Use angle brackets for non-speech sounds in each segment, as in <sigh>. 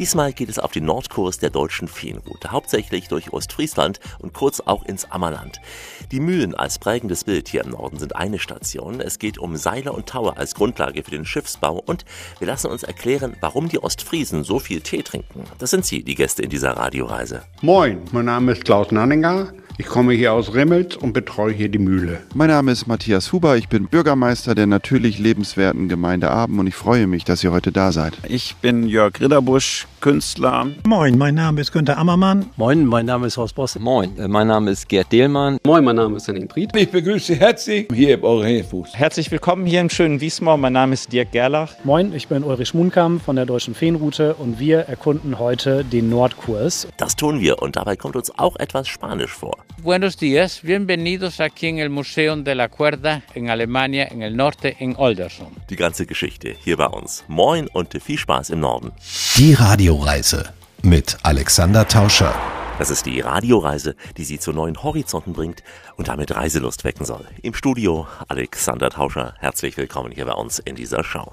Diesmal geht es auf den Nordkurs der deutschen Feenroute, hauptsächlich durch Ostfriesland und kurz auch ins Ammerland. Die Mühlen als prägendes Bild hier im Norden sind eine Station. Es geht um Seile und Taue als Grundlage für den Schiffsbau und wir lassen uns erklären, warum die Ostfriesen so viel Tee trinken. Das sind Sie, die Gäste in dieser Radioreise. Moin, mein Name ist Klaus Nanninger. Ich komme hier aus Rimmels und betreue hier die Mühle. Mein Name ist Matthias Huber, ich bin Bürgermeister der natürlich lebenswerten Gemeinde Aben und ich freue mich, dass ihr heute da seid. Ich bin Jörg Ridderbusch, Künstler. Moin, mein Name ist Günter Ammermann. Moin, mein Name ist Horst Bosse. Moin, äh, mein Name ist Gerd Dehlmann. Moin, mein Name ist Henning Priet. Ich begrüße Sie herzlich hier im Orientfuß. Herzlich willkommen hier im schönen Wiesmoor. Mein Name ist Dirk Gerlach. Moin, ich bin Ulrich Schmunkamp von der Deutschen Feenroute und wir erkunden heute den Nordkurs. Das tun wir und dabei kommt uns auch etwas Spanisch vor. Buenos días, bienvenidos aquí en el Museum de la Cuerda en Alemania, en el norte, en Oldersum. Die ganze Geschichte hier bei uns. Moin und viel Spaß im Norden. Die Radioreise mit Alexander Tauscher. Das ist die Radioreise, die Sie zu neuen Horizonten bringt und damit Reiselust wecken soll. Im Studio Alexander Tauscher. Herzlich willkommen hier bei uns in dieser Show.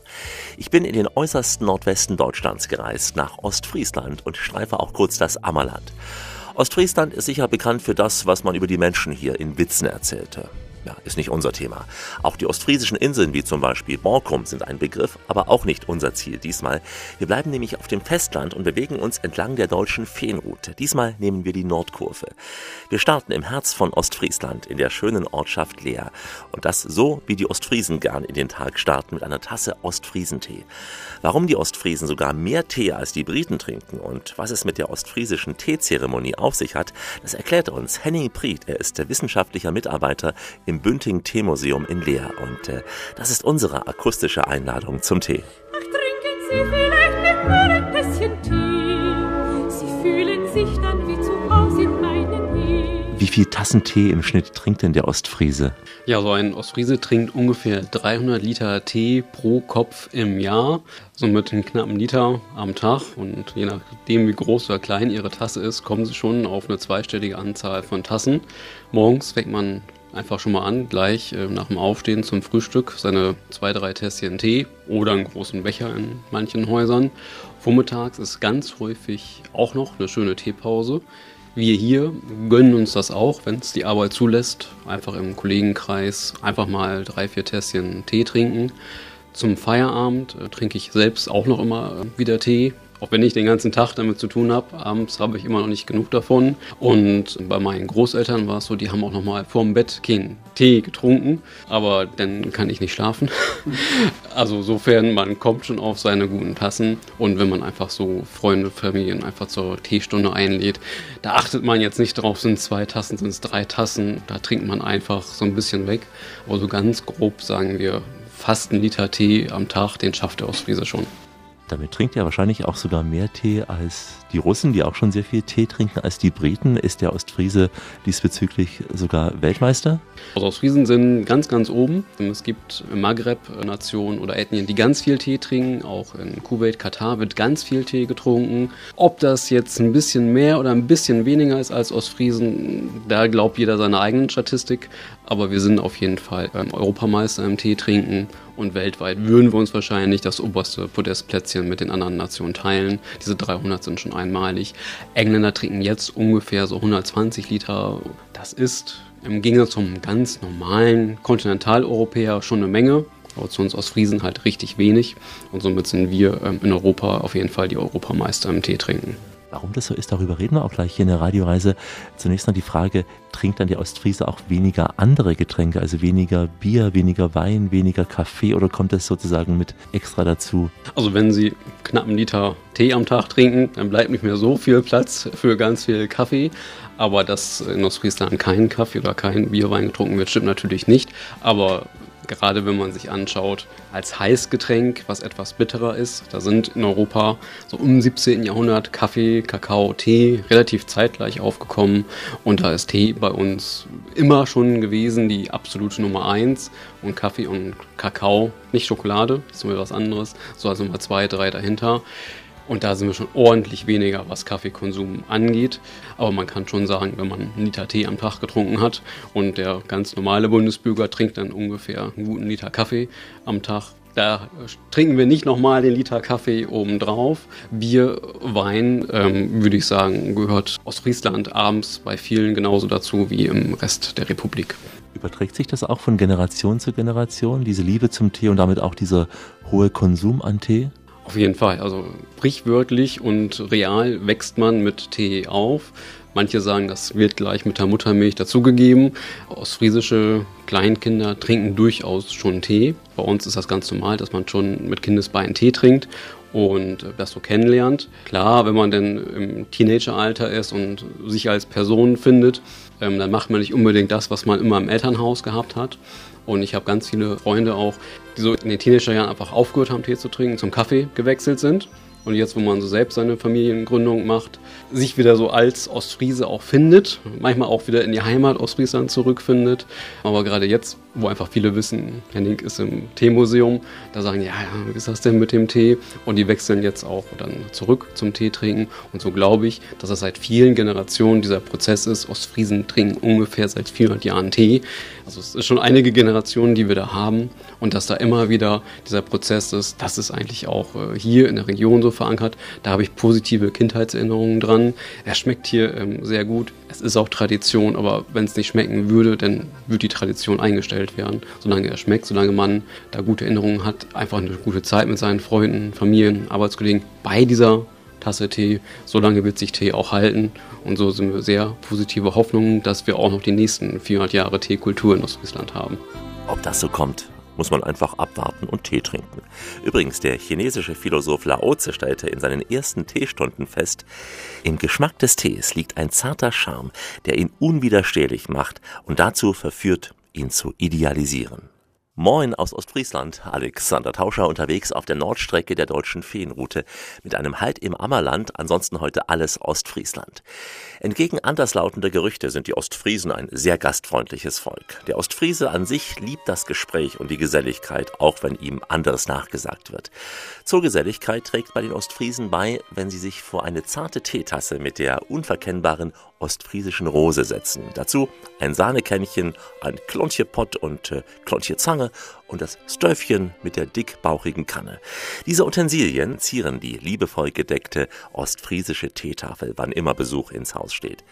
Ich bin in den äußersten Nordwesten Deutschlands gereist, nach Ostfriesland und streife auch kurz das Ammerland. Ostfriesland ist sicher bekannt für das, was man über die Menschen hier in Witzen erzählte. Ja, ist nicht unser Thema. Auch die ostfriesischen Inseln wie zum Beispiel Borkum sind ein Begriff, aber auch nicht unser Ziel diesmal. Wir bleiben nämlich auf dem Festland und bewegen uns entlang der deutschen Feenroute. Diesmal nehmen wir die Nordkurve. Wir starten im Herz von Ostfriesland in der schönen Ortschaft Leer. Und das so, wie die Ostfriesen gern in den Tag starten mit einer Tasse Ostfriesentee. Warum die Ostfriesen sogar mehr Tee als die Briten trinken und was es mit der ostfriesischen Teezeremonie auf sich hat, das erklärt uns Henning Priet. Er ist der wissenschaftlicher Mitarbeiter im Bünding Teemuseum in Leer. Und äh, das ist unsere akustische Einladung zum Tee. Ach, trinken Sie vielleicht mit mir ein bisschen Tee. Sie fühlen sich dann wie zu Hause in meinen Nähe. Wie viel Tassen Tee im Schnitt trinkt denn der Ostfriese? Ja, so ein Ostfriese trinkt ungefähr 300 Liter Tee pro Kopf im Jahr. Somit einen knappen Liter am Tag. Und je nachdem, wie groß oder klein ihre Tasse ist, kommen sie schon auf eine zweistellige Anzahl von Tassen. Morgens weckt man einfach schon mal an, gleich äh, nach dem Aufstehen zum Frühstück seine zwei, drei Tässchen Tee oder einen großen Becher in manchen Häusern. Vormittags ist ganz häufig auch noch eine schöne Teepause. Wir hier gönnen uns das auch, wenn es die Arbeit zulässt. Einfach im Kollegenkreis einfach mal drei, vier Tässchen Tee trinken. Zum Feierabend äh, trinke ich selbst auch noch immer äh, wieder Tee. Auch wenn ich den ganzen Tag damit zu tun habe, abends habe ich immer noch nicht genug davon. Und bei meinen Großeltern war es so, die haben auch noch mal vorm Bett keinen Tee getrunken, aber dann kann ich nicht schlafen. <laughs> also sofern man kommt schon auf seine guten Tassen und wenn man einfach so Freunde, Familien einfach zur Teestunde einlädt, da achtet man jetzt nicht drauf, sind zwei Tassen, sind es drei Tassen, da trinkt man einfach so ein bisschen weg. Aber so ganz grob sagen wir, fast ein Liter Tee am Tag, den schafft der Ostfriese schon. Damit trinkt er wahrscheinlich auch sogar mehr Tee als die Russen, die auch schon sehr viel Tee trinken, als die Briten. Ist der Ostfriese diesbezüglich sogar Weltmeister? Also Ostfriesen sind ganz, ganz oben. Es gibt Maghreb-Nationen oder Ethnien, die ganz viel Tee trinken. Auch in Kuwait, Katar wird ganz viel Tee getrunken. Ob das jetzt ein bisschen mehr oder ein bisschen weniger ist als Ostfriesen, da glaubt jeder seine eigenen Statistik. Aber wir sind auf jeden Fall Europameister im Tee trinken. Und weltweit würden wir uns wahrscheinlich das oberste Podestplätzchen mit den anderen Nationen teilen. Diese 300 sind schon einmalig. Engländer trinken jetzt ungefähr so 120 Liter. Das ist im Gegensatz zum ganz normalen Kontinentaleuropäer schon eine Menge. Aber zu uns aus Friesen halt richtig wenig. Und somit sind wir ähm, in Europa auf jeden Fall die Europameister im Tee trinken. Warum das so ist, darüber reden wir auch gleich hier in der Radioreise. Zunächst noch die Frage, trinkt dann der Ostfriese auch weniger andere Getränke, also weniger Bier, weniger Wein, weniger Kaffee oder kommt das sozusagen mit extra dazu? Also wenn Sie knapp einen Liter Tee am Tag trinken, dann bleibt nicht mehr so viel Platz für ganz viel Kaffee. Aber dass in Ostfriesland kein Kaffee oder kein Bierwein getrunken wird, stimmt natürlich nicht. Aber gerade wenn man sich anschaut, als Heißgetränk, was etwas bitterer ist. Da sind in Europa so im 17. Jahrhundert Kaffee, Kakao, Tee relativ zeitgleich aufgekommen. Und da ist Tee bei uns immer schon gewesen, die absolute Nummer 1. Und Kaffee und Kakao, nicht Schokolade, ist nur was anderes, so also Nummer 2, 3 dahinter. Und da sind wir schon ordentlich weniger, was Kaffeekonsum angeht. Aber man kann schon sagen, wenn man einen Liter Tee am Tag getrunken hat und der ganz normale Bundesbürger trinkt dann ungefähr einen guten Liter Kaffee am Tag, da trinken wir nicht nochmal den Liter Kaffee obendrauf. Bier, Wein, ähm, würde ich sagen, gehört Ostfriesland abends bei vielen genauso dazu wie im Rest der Republik. Überträgt sich das auch von Generation zu Generation, diese Liebe zum Tee und damit auch dieser hohe Konsum an Tee? Auf jeden Fall. Also sprichwörtlich und real wächst man mit Tee auf. Manche sagen, das wird gleich mit der Muttermilch dazugegeben. Ostfriesische Kleinkinder trinken durchaus schon Tee. Bei uns ist das ganz normal, dass man schon mit Kindesbeinen Tee trinkt und das so kennenlernt. Klar, wenn man denn im Teenageralter ist und sich als Person findet, ähm, dann macht man nicht unbedingt das, was man immer im Elternhaus gehabt hat. Und ich habe ganz viele Freunde auch, die so in den Teenagerjahren einfach aufgehört haben, Tee zu trinken, zum Kaffee gewechselt sind. Und jetzt, wo man so selbst seine Familiengründung macht, sich wieder so als Ostfriese auch findet, manchmal auch wieder in die Heimat Ostfriesland zurückfindet. Aber gerade jetzt, wo einfach viele wissen, Henning ist im Teemuseum, da sagen, ja, ja, wie ist das denn mit dem Tee? Und die wechseln jetzt auch dann zurück zum Tee trinken. Und so glaube ich, dass das seit vielen Generationen dieser Prozess ist. Ostfriesen trinken ungefähr seit 400 Jahren Tee. Also es ist schon einige Generationen, die wir da haben. Und dass da immer wieder dieser Prozess ist, das ist eigentlich auch äh, hier in der Region so verankert. Da habe ich positive Kindheitserinnerungen dran. Er schmeckt hier ähm, sehr gut. Es ist auch Tradition, aber wenn es nicht schmecken würde, dann würde die Tradition eingestellt werden. Solange er schmeckt, solange man da gute Erinnerungen hat, einfach eine gute Zeit mit seinen Freunden, Familien, Arbeitskollegen bei dieser Tasse Tee. Solange wird sich Tee auch halten. Und so sind wir sehr positive Hoffnungen, dass wir auch noch die nächsten 400 Jahre Teekultur in Ostfriesland haben. Ob das so kommt, muss man einfach abwarten und Tee trinken. Übrigens, der chinesische Philosoph Lao Tse stellte in seinen ersten Teestunden fest, im Geschmack des Tees liegt ein zarter Charme, der ihn unwiderstehlich macht und dazu verführt, ihn zu idealisieren. Moin aus Ostfriesland, Alexander Tauscher unterwegs auf der Nordstrecke der deutschen Feenroute mit einem Halt im Ammerland, ansonsten heute alles Ostfriesland. Entgegen anderslautender Gerüchte sind die Ostfriesen ein sehr gastfreundliches Volk. Der Ostfriese an sich liebt das Gespräch und die Geselligkeit, auch wenn ihm anderes nachgesagt wird. Zur Geselligkeit trägt bei den Ostfriesen bei, wenn sie sich vor eine zarte Teetasse mit der unverkennbaren ostfriesischen Rose setzen. Dazu ein Sahnekännchen, ein Klontje Pott und äh, Klontje Zange und das Stöfchen mit der dickbauchigen Kanne. Diese Utensilien zieren die liebevoll gedeckte ostfriesische Teetafel, wann immer Besuch ins Haus steht.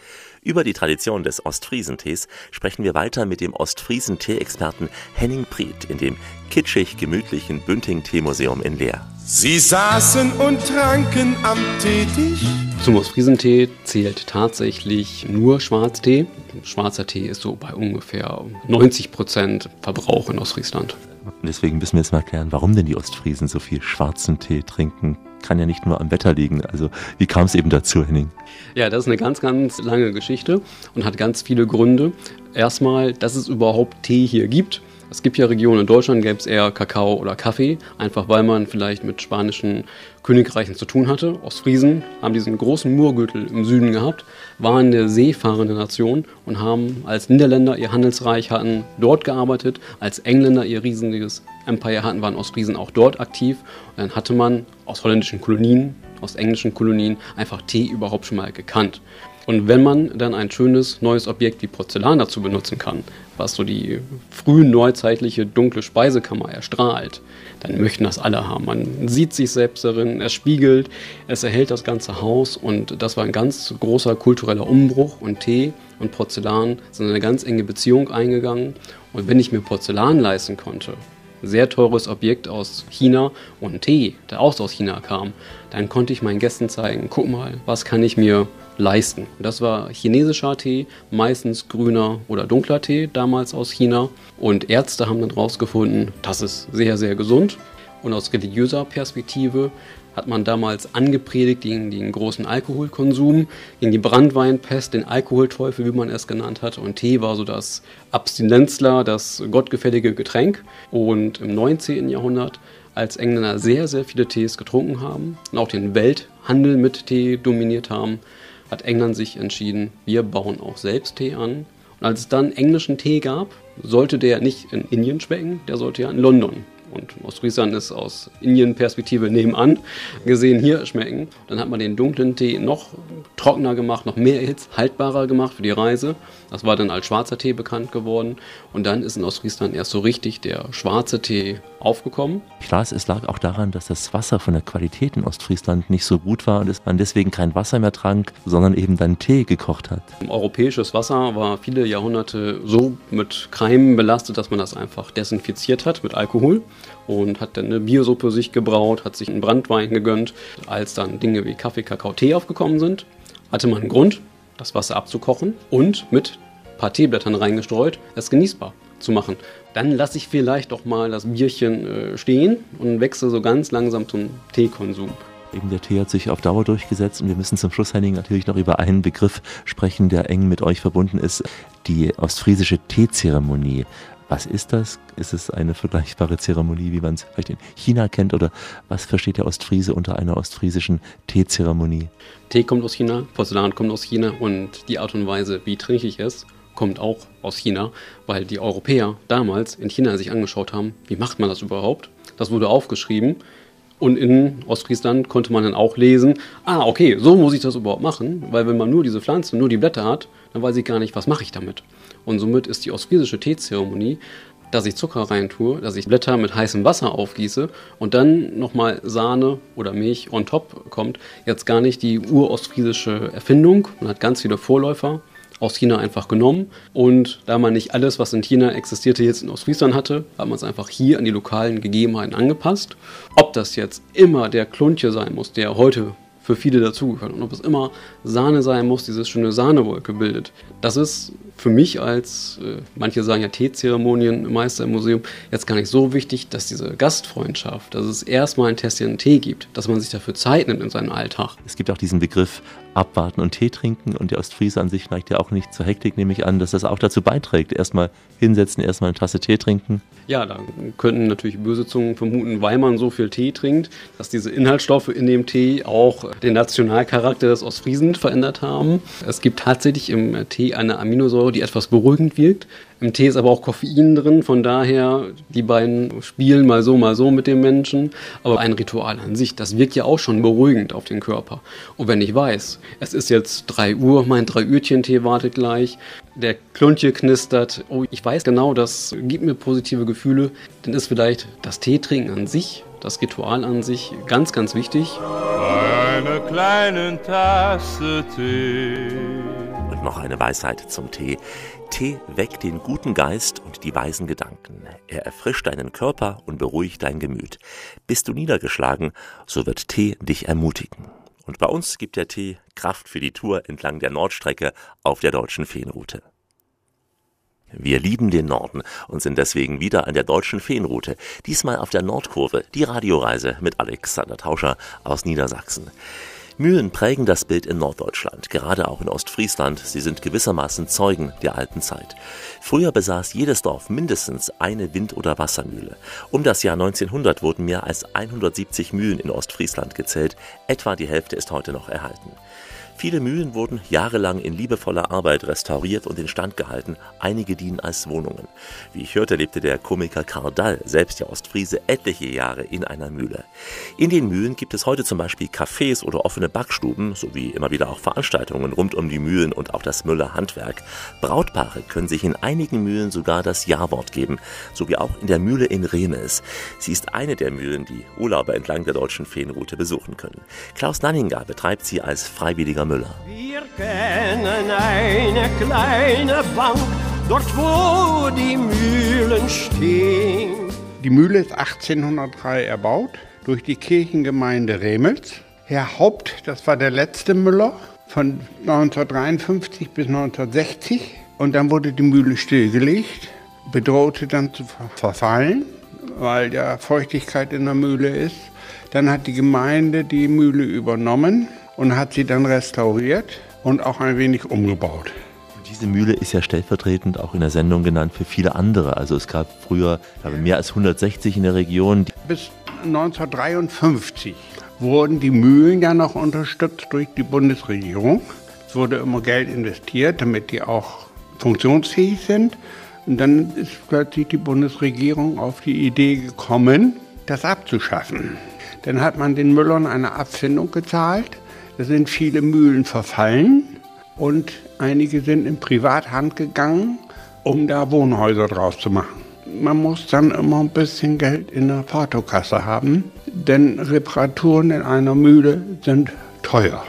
Über die Tradition des Ostfriesentees sprechen wir weiter mit dem Ostfriesen-Tee-Experten Henning Priet in dem kitschig gemütlichen Bünding-Teemuseum in Leer. Sie saßen und tranken am Teetisch. Zum Ostfriesentee zählt tatsächlich nur Schwarztee. Schwarzer Tee ist so bei ungefähr 90 Prozent Verbrauch in Ostfriesland. Deswegen müssen wir jetzt mal klären, warum denn die Ostfriesen so viel schwarzen Tee trinken. Kann ja nicht nur am Wetter liegen. Also wie kam es eben dazu, Henning? Ja, das ist eine ganz, ganz lange Geschichte und hat ganz viele Gründe. Erstmal, dass es überhaupt Tee hier gibt. Es gibt ja Regionen in Deutschland, gäbe es eher Kakao oder Kaffee, einfach weil man vielleicht mit spanischen Königreichen zu tun hatte. Ostfriesen haben diesen großen Murgürtel im Süden gehabt, waren eine seefahrende Nation und haben als Niederländer ihr Handelsreich hatten dort gearbeitet, als Engländer ihr riesiges Empire hatten, waren Ostfriesen auch dort aktiv. Und dann hatte man aus holländischen Kolonien, aus englischen Kolonien einfach Tee überhaupt schon mal gekannt. Und wenn man dann ein schönes neues Objekt wie Porzellan dazu benutzen kann, was so die frühneuzeitliche dunkle Speisekammer erstrahlt, dann möchten das alle haben. Man sieht sich selbst darin, es spiegelt, es erhält das ganze Haus und das war ein ganz großer kultureller Umbruch und Tee und Porzellan sind eine ganz enge Beziehung eingegangen. Und wenn ich mir Porzellan leisten konnte, sehr teures Objekt aus China und Tee, der auch aus China kam, dann konnte ich meinen Gästen zeigen, guck mal, was kann ich mir leisten. Das war chinesischer Tee, meistens grüner oder dunkler Tee, damals aus China. Und Ärzte haben dann herausgefunden, das ist sehr, sehr gesund. Und aus religiöser Perspektive hat man damals angepredigt gegen den großen Alkoholkonsum, gegen die Brandweinpest, den Alkoholteufel, wie man es genannt hat. Und Tee war so das Abstinenzler, das gottgefällige Getränk. Und im 19. Jahrhundert, als Engländer sehr, sehr viele Tees getrunken haben und auch den Welthandel mit Tee dominiert haben, hat England sich entschieden, wir bauen auch selbst Tee an. Und als es dann englischen Tee gab, sollte der nicht in Indien schmecken, der sollte ja in London Und Ostfriesland ist aus Indien-Perspektive nebenan gesehen hier schmecken. Dann hat man den dunklen Tee noch trockener gemacht, noch mehr Hitz, haltbarer gemacht für die Reise. Das war dann als schwarzer Tee bekannt geworden. Und dann ist in Ostfriesland erst so richtig der schwarze Tee aufgekommen. Klar, es lag auch daran, dass das Wasser von der Qualität in Ostfriesland nicht so gut war und dass man deswegen kein Wasser mehr trank, sondern eben dann Tee gekocht hat. Europäisches Wasser war viele Jahrhunderte so mit Keimen belastet, dass man das einfach desinfiziert hat mit Alkohol und hat dann eine Biersuppe sich gebraut, hat sich einen Brandwein gegönnt. Als dann Dinge wie Kaffee, Kakao, Tee aufgekommen sind, hatte man einen Grund, das Wasser abzukochen und mit ein paar Teeblättern reingestreut, es genießbar zu machen. Dann lasse ich vielleicht auch mal das Bierchen äh, stehen und wechsle so ganz langsam zum Teekonsum. Eben der Tee hat sich auf Dauer durchgesetzt und wir müssen zum Schluss, Henning, natürlich noch über einen Begriff sprechen, der eng mit euch verbunden ist, die ostfriesische Teezeremonie. Was ist das? Ist es eine vergleichbare Zeremonie, wie man es vielleicht in China kennt? Oder was versteht der Ostfriese unter einer ostfriesischen Teezeremonie? Tee kommt aus China, Porzellan kommt aus China und die Art und Weise, wie trinke ich es, kommt auch aus China, weil die Europäer damals in China sich angeschaut haben, wie macht man das überhaupt? Das wurde aufgeschrieben und in Ostfriesland konnte man dann auch lesen, ah, okay, so muss ich das überhaupt machen, weil wenn man nur diese Pflanze, nur die Blätter hat, dann weiß ich gar nicht, was mache ich damit. Und somit ist die ostfriesische Teezeremonie, dass ich Zucker reintue, dass ich Blätter mit heißem Wasser aufgieße und dann nochmal Sahne oder Milch on top kommt, jetzt gar nicht die urostfriesische Erfindung. Man hat ganz viele Vorläufer aus China einfach genommen. Und da man nicht alles, was in China existierte, jetzt in Ostfriesland hatte, hat man es einfach hier an die lokalen Gegebenheiten angepasst. Ob das jetzt immer der Kluntje sein muss, der heute für viele dazugehört und ob es immer Sahne sein muss, dieses schöne Sahnewolke bildet. Das ist für mich als, äh, manche sagen ja Teezeremonienmeister im Museum, jetzt gar nicht so wichtig, dass diese Gastfreundschaft, dass es erstmal ein Tässchen Tee gibt, dass man sich dafür Zeit nimmt in seinem Alltag. Es gibt auch diesen Begriff abwarten und Tee trinken und der Ostfriese an sich neigt ja auch nicht zur Hektik, nehme ich an, dass das auch dazu beiträgt. Erstmal hinsetzen, erstmal eine Tasse Tee trinken. Ja, da könnten natürlich böse Zungen vermuten, weil man so viel Tee trinkt, dass diese Inhaltsstoffe in dem Tee auch den Nationalcharakter des Ostfriesen verändert haben. Es gibt tatsächlich im Tee eine Aminosäure, die etwas beruhigend wirkt. Im Tee ist aber auch Koffein drin, von daher, die beiden spielen mal so, mal so mit dem Menschen. Aber ein Ritual an sich, das wirkt ja auch schon beruhigend auf den Körper. Und wenn ich weiß, es ist jetzt 3 Uhr, mein 3 Uhrchen Tee wartet gleich, der Kluntje knistert, oh, ich weiß genau, das gibt mir positive Gefühle, dann ist vielleicht das Teetrinken an sich, das Ritual an sich ganz, ganz wichtig. Bei einer kleinen Tasse Tee. Und noch eine Weisheit zum Tee. Tee weckt den guten Geist und die weisen Gedanken. Er erfrischt deinen Körper und beruhigt dein Gemüt. Bist du niedergeschlagen, so wird Tee dich ermutigen. Und bei uns gibt der Tee Kraft für die Tour entlang der Nordstrecke auf der deutschen Feenroute. Wir lieben den Norden und sind deswegen wieder an der deutschen Feenroute, diesmal auf der Nordkurve, die Radioreise mit Alexander Tauscher aus Niedersachsen. Mühlen prägen das Bild in Norddeutschland, gerade auch in Ostfriesland. Sie sind gewissermaßen Zeugen der alten Zeit. Früher besaß jedes Dorf mindestens eine Wind- oder Wassermühle. Um das Jahr 1900 wurden mehr als 170 Mühlen in Ostfriesland gezählt. Etwa die Hälfte ist heute noch erhalten. Viele Mühlen wurden jahrelang in liebevoller Arbeit restauriert und instand gehalten, einige dienen als Wohnungen. Wie ich hörte, lebte der Komiker Karl Dall, selbst der Ostfriese, etliche Jahre in einer Mühle. In den Mühlen gibt es heute zum Beispiel Cafés oder offene Backstuben, sowie immer wieder auch Veranstaltungen rund um die Mühlen und auch das Müller Handwerk. Brautpaare können sich in einigen Mühlen sogar das Ja-Wort geben, sowie auch in der Mühle in Remes. Sie ist eine der Mühlen, die Urlauber entlang der deutschen Feenroute besuchen können. Klaus Nanninger betreibt sie als freiwilliger Müller. Wir kennen eine kleine Bank, dort wo die Mühlen stehen. Die Mühle ist 1803 erbaut durch die Kirchengemeinde Remels. Herr Haupt, das war der letzte Müller von 1953 bis 1960. Und dann wurde die Mühle stillgelegt, bedrohte dann zu verfallen, weil ja Feuchtigkeit in der Mühle ist. Dann hat die Gemeinde die Mühle übernommen und hat sie dann restauriert und auch ein wenig umgebaut. Diese Mühle ist ja stellvertretend auch in der Sendung genannt für viele andere. Also es gab früher glaube, mehr als 160 in der Region. Bis 1953 wurden die Mühlen ja noch unterstützt durch die Bundesregierung. Es wurde immer Geld investiert, damit die auch funktionsfähig sind. Und dann ist plötzlich die Bundesregierung auf die Idee gekommen, das abzuschaffen. Dann hat man den Müllern eine Abfindung gezahlt. Da sind viele Mühlen verfallen und einige sind in Privathand gegangen, um da Wohnhäuser draus zu machen. Man muss dann immer ein bisschen Geld in der Portokasse haben, denn Reparaturen in einer Mühle sind teuer.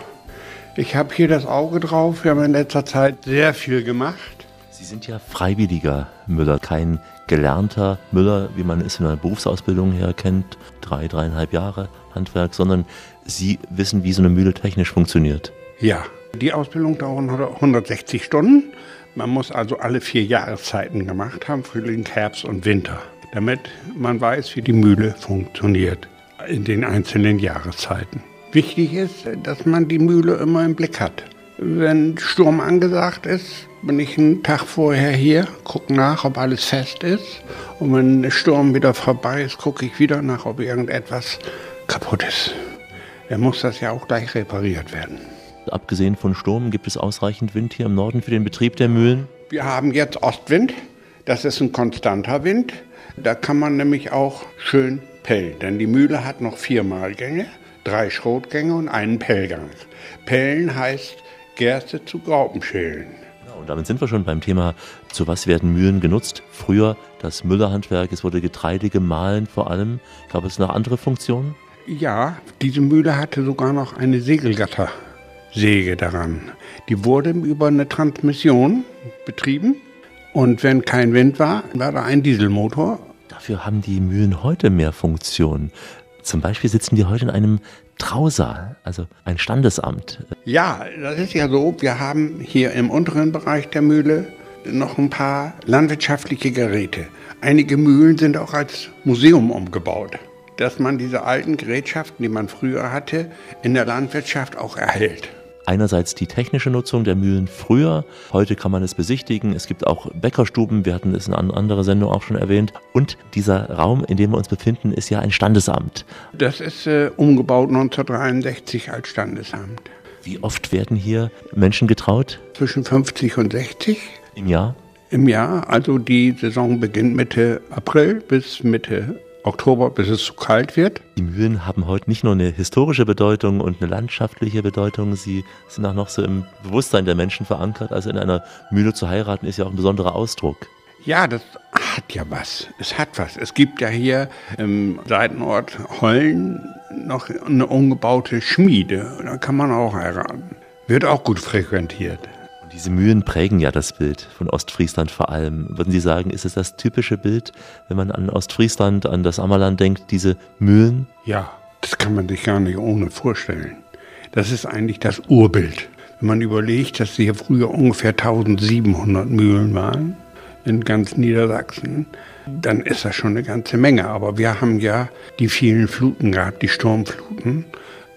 Ich habe hier das Auge drauf. Wir haben in letzter Zeit sehr viel gemacht. Sie sind ja freiwilliger Müller, kein gelernter Müller, wie man es in einer Berufsausbildung her kennt, drei, dreieinhalb Jahre Handwerk, sondern Sie wissen, wie so eine Mühle technisch funktioniert. Ja, die Ausbildung dauert 160 Stunden. Man muss also alle vier Jahreszeiten gemacht haben, Frühling, Herbst und Winter, damit man weiß, wie die Mühle funktioniert in den einzelnen Jahreszeiten. Wichtig ist, dass man die Mühle immer im Blick hat. Wenn Sturm angesagt ist, bin ich einen Tag vorher hier, gucke nach, ob alles fest ist. Und wenn der Sturm wieder vorbei ist, gucke ich wieder nach, ob irgendetwas kaputt ist. Dann muss das ja auch gleich repariert werden. Abgesehen von Sturm gibt es ausreichend Wind hier im Norden für den Betrieb der Mühlen? Wir haben jetzt Ostwind. Das ist ein konstanter Wind. Da kann man nämlich auch schön pellen. Denn die Mühle hat noch vier Mahlgänge, drei Schrotgänge und einen Pellgang. Pellen heißt Gerste zu Graupen schälen. Und damit sind wir schon beim Thema, zu was werden Mühlen genutzt? Früher das Müllerhandwerk, es wurde Getreide gemahlen vor allem. Gab es noch andere Funktionen? Ja, diese Mühle hatte sogar noch eine Segelgattersäge daran. Die wurde über eine Transmission betrieben und wenn kein Wind war, war da ein Dieselmotor. Dafür haben die Mühlen heute mehr Funktionen. Zum Beispiel sitzen die heute in einem Trausaal, also ein Standesamt. Ja, das ist ja so. Wir haben hier im unteren Bereich der Mühle noch ein paar landwirtschaftliche Geräte. Einige Mühlen sind auch als Museum umgebaut, dass man diese alten Gerätschaften, die man früher hatte, in der Landwirtschaft auch erhält einerseits die technische Nutzung der Mühlen früher. Heute kann man es besichtigen. Es gibt auch Bäckerstuben. Wir hatten es in einer anderen Sendung auch schon erwähnt. Und dieser Raum, in dem wir uns befinden, ist ja ein Standesamt. Das ist äh, umgebaut 1963 als Standesamt. Wie oft werden hier Menschen getraut? Zwischen 50 und 60. Im Jahr? Im Jahr. Also die Saison beginnt Mitte April bis Mitte Oktober, bis es zu kalt wird. Die Mühlen haben heute nicht nur eine historische Bedeutung und eine landschaftliche Bedeutung, sie sind auch noch so im Bewusstsein der Menschen verankert. Also in einer Mühle zu heiraten ist ja auch ein besonderer Ausdruck. Ja, das hat ja was. Es hat was. Es gibt ja hier im Seitenort Hollen noch eine umgebaute Schmiede. Da kann man auch heiraten. Wird auch gut frequentiert. Diese Mühlen prägen ja das Bild von Ostfriesland vor allem. Würden Sie sagen, ist es das typische Bild, wenn man an Ostfriesland, an das Ammerland denkt, diese Mühlen? Ja, das kann man sich gar nicht ohne vorstellen. Das ist eigentlich das Urbild. Wenn man überlegt, dass hier früher ungefähr 1700 Mühlen waren in ganz Niedersachsen, dann ist das schon eine ganze Menge. Aber wir haben ja die vielen Fluten gehabt, die Sturmfluten.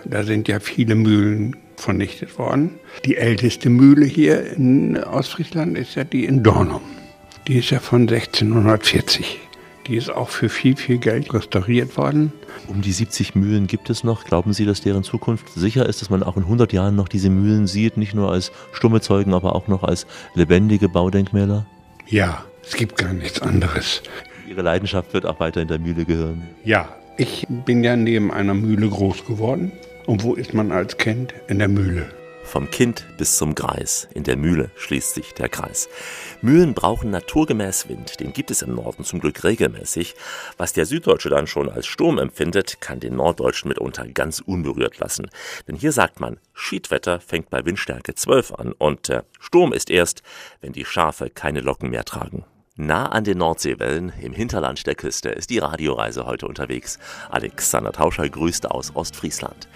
Da sind ja viele Mühlen vernichtet worden. Die älteste Mühle hier in Ostfriesland ist ja die in Dornum. Die ist ja von 1640. Die ist auch für viel, viel Geld restauriert worden. Um die 70 Mühlen gibt es noch. Glauben Sie, dass deren Zukunft sicher ist, dass man auch in 100 Jahren noch diese Mühlen sieht, nicht nur als stumme Zeugen, aber auch noch als lebendige Baudenkmäler? Ja, es gibt gar nichts anderes. Ihre Leidenschaft wird auch weiter in der Mühle gehören. Ja, ich bin ja neben einer Mühle groß geworden. Und wo ist man als Kind? In der Mühle. Vom Kind bis zum Greis. In der Mühle schließt sich der Kreis. Mühlen brauchen naturgemäß Wind. Den gibt es im Norden zum Glück regelmäßig. Was der Süddeutsche dann schon als Sturm empfindet, kann den Norddeutschen mitunter ganz unberührt lassen. Denn hier sagt man, Schiedwetter fängt bei Windstärke 12 an und der Sturm ist erst, wenn die Schafe keine Locken mehr tragen. Nah an den Nordseewellen im Hinterland der Küste ist die Radioreise heute unterwegs. Alexander Tauscher grüßt aus Ostfriesland.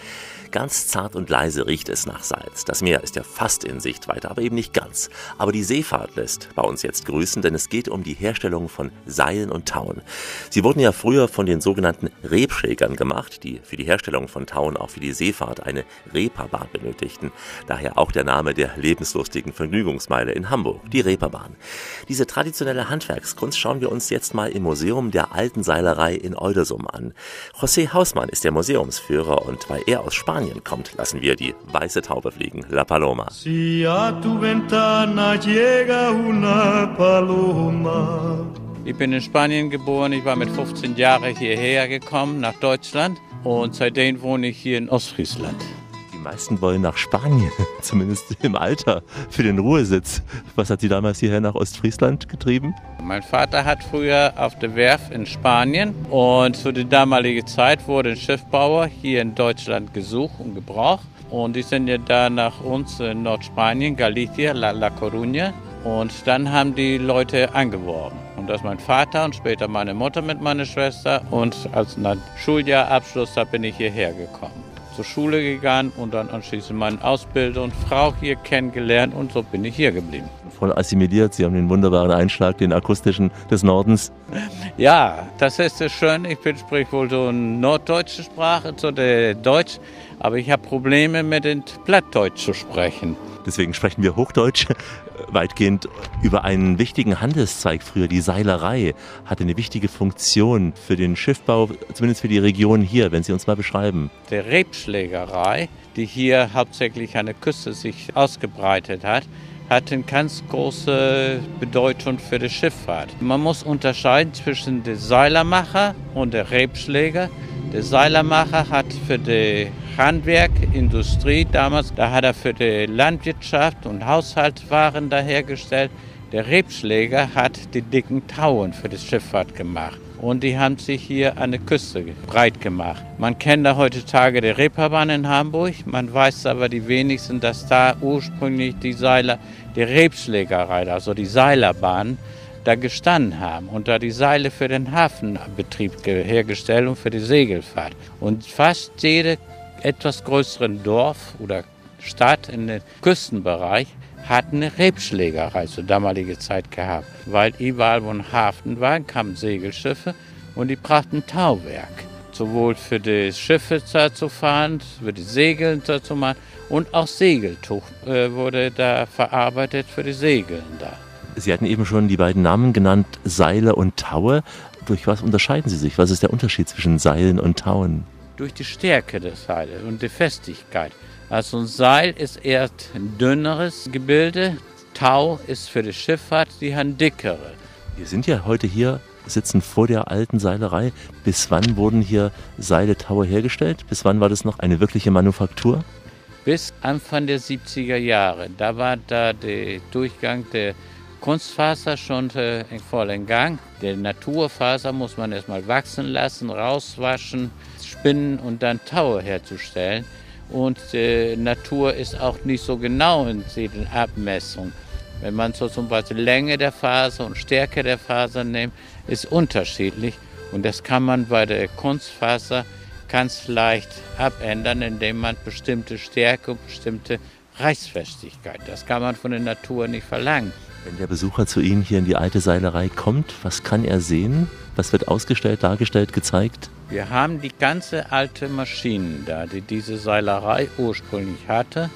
Ganz zart und leise riecht es nach Salz. Das Meer ist ja fast in Sichtweite, aber eben nicht ganz. Aber die Seefahrt lässt bei uns jetzt grüßen, denn es geht um die Herstellung von Seilen und Tauen. Sie wurden ja früher von den sogenannten Rebschägern gemacht, die für die Herstellung von Tauen auch für die Seefahrt eine Reeperbahn benötigten. Daher auch der Name der lebenslustigen Vergnügungsmeile in Hamburg, die Reeperbahn. Diese traditionelle Handwerkskunst schauen wir uns jetzt mal im Museum der alten Seilerei in Oldersum an. José Hausmann ist der Museumsführer und weil er aus Spanien kommt, lassen wir die weiße Taube fliegen, La Paloma. Si a tu ventana llega una paloma. Ich bin in Spanien geboren, ich war mit 15 Jahren hierher gekommen nach Deutschland und seitdem wohne ich hier in Ostfriesland. Meisten wollen nach Spanien, <laughs> zumindest im Alter, für den Ruhesitz. Was hat Sie damals hierher nach Ostfriesland getrieben? Mein Vater hat früher auf der Werft in Spanien und zu der damaligen Zeit wurde ein Schiffbauer hier in Deutschland gesucht und gebraucht. Und die sind ja da nach uns in Nordspanien, Galicia, La, La Coruña. Und dann haben die Leute angeworben. Und das mein Vater und später meine Mutter mit meiner Schwester. Und als Schuljahrabschluss, da bin ich hierher gekommen. Zur Schule gegangen und dann anschließend meine Ausbildung und Frau hier kennengelernt und so bin ich hier geblieben. Voll assimiliert, Sie haben den wunderbaren Einschlag, den akustischen des Nordens. Ja, das ist schön. Ich bin, sprich wohl so eine norddeutsche Sprache, so der Deutsch, aber ich habe Probleme mit dem Plattdeutsch zu sprechen. Deswegen sprechen wir Hochdeutsch weitgehend über einen wichtigen Handelszweig früher. Die Seilerei hatte eine wichtige Funktion für den Schiffbau, zumindest für die Region hier, wenn Sie uns mal beschreiben. Die Rebschlägerei, die hier hauptsächlich an der Küste sich ausgebreitet hat, hat eine ganz große Bedeutung für die Schifffahrt. Man muss unterscheiden zwischen dem Seilermacher und dem Rebschläger. Der Seilermacher hat für die Handwerk, Industrie damals, da hat er für die Landwirtschaft und Haushaltswaren da hergestellt. Der Rebschläger hat die dicken Tauen für die Schifffahrt gemacht. Und die haben sich hier an der Küste breit gemacht. Man kennt da heutzutage die Reeperbahn in Hamburg. Man weiß aber die wenigsten, dass da ursprünglich die Seiler, die Rebschlägerei, also die Seilerbahn, da gestanden haben und da die Seile für den Hafenbetrieb hergestellt und für die Segelfahrt. Und fast jede etwas größeren Dorf oder Stadt in den Küstenbereich hat eine Rebschlägerei zur damaligen Zeit gehabt. Weil überall, wo ein Hafen war, kamen Segelschiffe und die brachten Tauwerk. Sowohl für die Schiffe zu fahren, für die Segeln zu machen und auch Segeltuch äh, wurde da verarbeitet für die Segeln da. Sie hatten eben schon die beiden Namen genannt, Seile und Taue. Durch was unterscheiden sie sich? Was ist der Unterschied zwischen Seilen und Tauen? Durch die Stärke des Seiles und die Festigkeit. Also ein Seil ist eher ein dünneres Gebilde, Tau ist für die Schifffahrt die ein dickere. Wir sind ja heute hier, sitzen vor der alten Seilerei. Bis wann wurden hier Seile, Taue hergestellt? Bis wann war das noch eine wirkliche Manufaktur? Bis Anfang der 70er Jahre. Da war da der Durchgang der Kunstfaser schon äh, voll in Gang. Der Naturfaser muss man erstmal wachsen lassen, rauswaschen, spinnen und dann Taue herzustellen. Und äh, Natur ist auch nicht so genau in den Abmessungen. Wenn man so zum Beispiel Länge der Faser und Stärke der Faser nimmt, ist unterschiedlich. Und das kann man bei der Kunstfaser ganz leicht abändern, indem man bestimmte Stärke und bestimmte Reißfestigkeit, das kann man von der Natur nicht verlangen. Wenn der Besucher zu Ihnen hier in die alte Seilerei kommt, was kann er sehen? Was wird ausgestellt, dargestellt, gezeigt? Wir haben die ganze alte Maschinen da, die diese Seilerei ursprünglich hatte,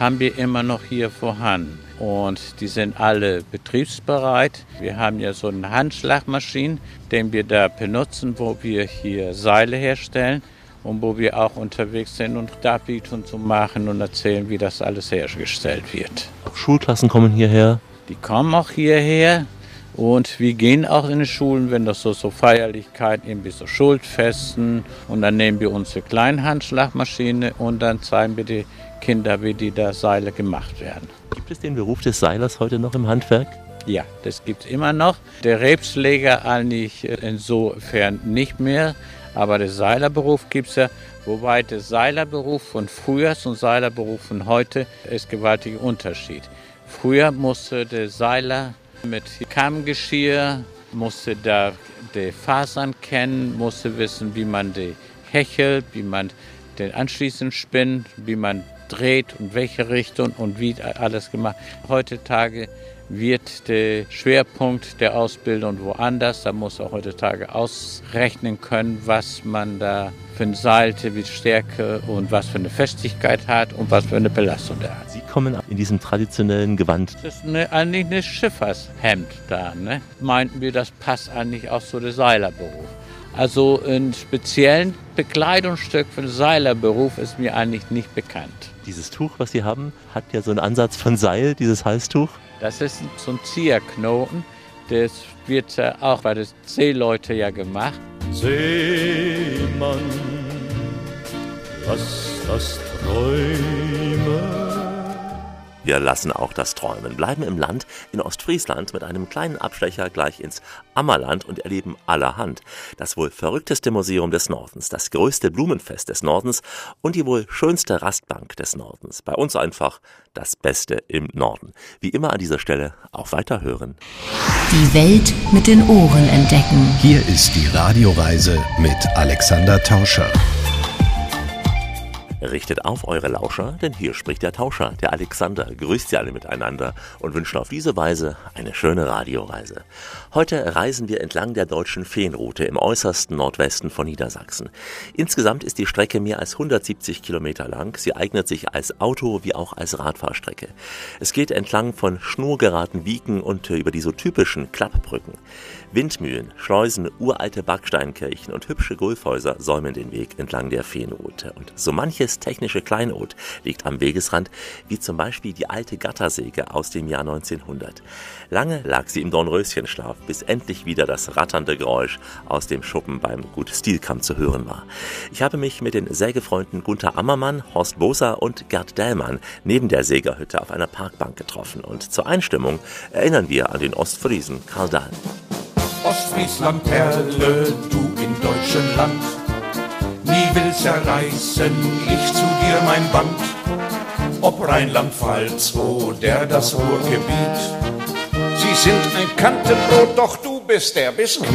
haben wir immer noch hier vorhanden. Und die sind alle betriebsbereit. Wir haben ja so eine Handschlagmaschine, den wir da benutzen, wo wir hier Seile herstellen und wo wir auch unterwegs sind und Darbietungen zu machen und erzählen, wie das alles hergestellt wird. Auch Schulklassen kommen hierher? Die kommen auch hierher und wir gehen auch in die Schulen, wenn das so, so Feierlichkeiten, irgendwie so Schuldfesten und dann nehmen wir unsere Kleinhandschlagmaschine und dann zeigen wir die Kinder, wie die da Seile gemacht werden. Gibt es den Beruf des Seilers heute noch im Handwerk? Ja, das gibt es immer noch. Der Rebsleger eigentlich insofern nicht mehr, aber der Seilerberuf gibt es ja. Wobei der Seilerberuf von früher und Seilerberuf von heute ist gewaltiger Unterschied. Früher musste der Seiler mit Kammgeschirr, musste da die Fasern kennen, musste wissen, wie man die hechelt, wie man den anschließend spinnt, wie man dreht und welche Richtung und wie alles gemacht. Heutzutage wird der Schwerpunkt der Ausbildung woanders. Da muss auch heutzutage ausrechnen können, was man da für eine Seite, wie Stärke und was für eine Festigkeit hat und was für eine Belastung der hat. Sie kommen in diesem traditionellen Gewand. Das ist eine, eigentlich ein Schiffershemd da. Ne? Meinten wir, das passt eigentlich auch zu der Seilerberuf. Also ein speziellen Bekleidungsstück für den Seilerberuf ist mir eigentlich nicht bekannt. Dieses Tuch, was Sie haben, hat ja so einen Ansatz von Seil, dieses Halstuch. Das ist so ein Zierknoten. Das wird auch bei den Seeleuten ja gemacht. Seemann, lass das träumen. Wir lassen auch das Träumen, bleiben im Land in Ostfriesland mit einem kleinen Abstecher gleich ins Ammerland und erleben allerhand. Das wohl verrückteste Museum des Nordens, das größte Blumenfest des Nordens und die wohl schönste Rastbank des Nordens. Bei uns einfach das Beste im Norden. Wie immer an dieser Stelle auch weiterhören. Die Welt mit den Ohren entdecken. Hier ist die Radioreise mit Alexander Tauscher. Richtet auf eure Lauscher, denn hier spricht der Tauscher, der Alexander, grüßt sie alle miteinander und wünscht auf diese Weise eine schöne Radioreise. Heute reisen wir entlang der deutschen Feenroute im äußersten Nordwesten von Niedersachsen. Insgesamt ist die Strecke mehr als 170 Kilometer lang. Sie eignet sich als Auto- wie auch als Radfahrstrecke. Es geht entlang von schnurgeraden Wieken und über die so typischen Klappbrücken. Windmühlen, Schleusen, uralte Backsteinkirchen und hübsche Gulfhäuser säumen den Weg entlang der Feenroute. Und so manches technische Kleinod liegt am Wegesrand, wie zum Beispiel die alte Gattersäge aus dem Jahr 1900. Lange lag sie im Dornröschenschlaf, bis endlich wieder das ratternde Geräusch aus dem Schuppen beim Gut Stilkamp zu hören war. Ich habe mich mit den Sägefreunden Gunther Ammermann, Horst Boser und Gerd Dellmann neben der Sägerhütte auf einer Parkbank getroffen und zur Einstimmung erinnern wir an den Ostfriesen Karl Dahl. Ostfriesland Perle, du in deutschem Land. Nie will zerreißen ich zu dir mein Band. Ob Rheinland-Pfalz oder das Ruhrgebiet. Sie sind ein Kantenbrot, doch du bist der Biskuit.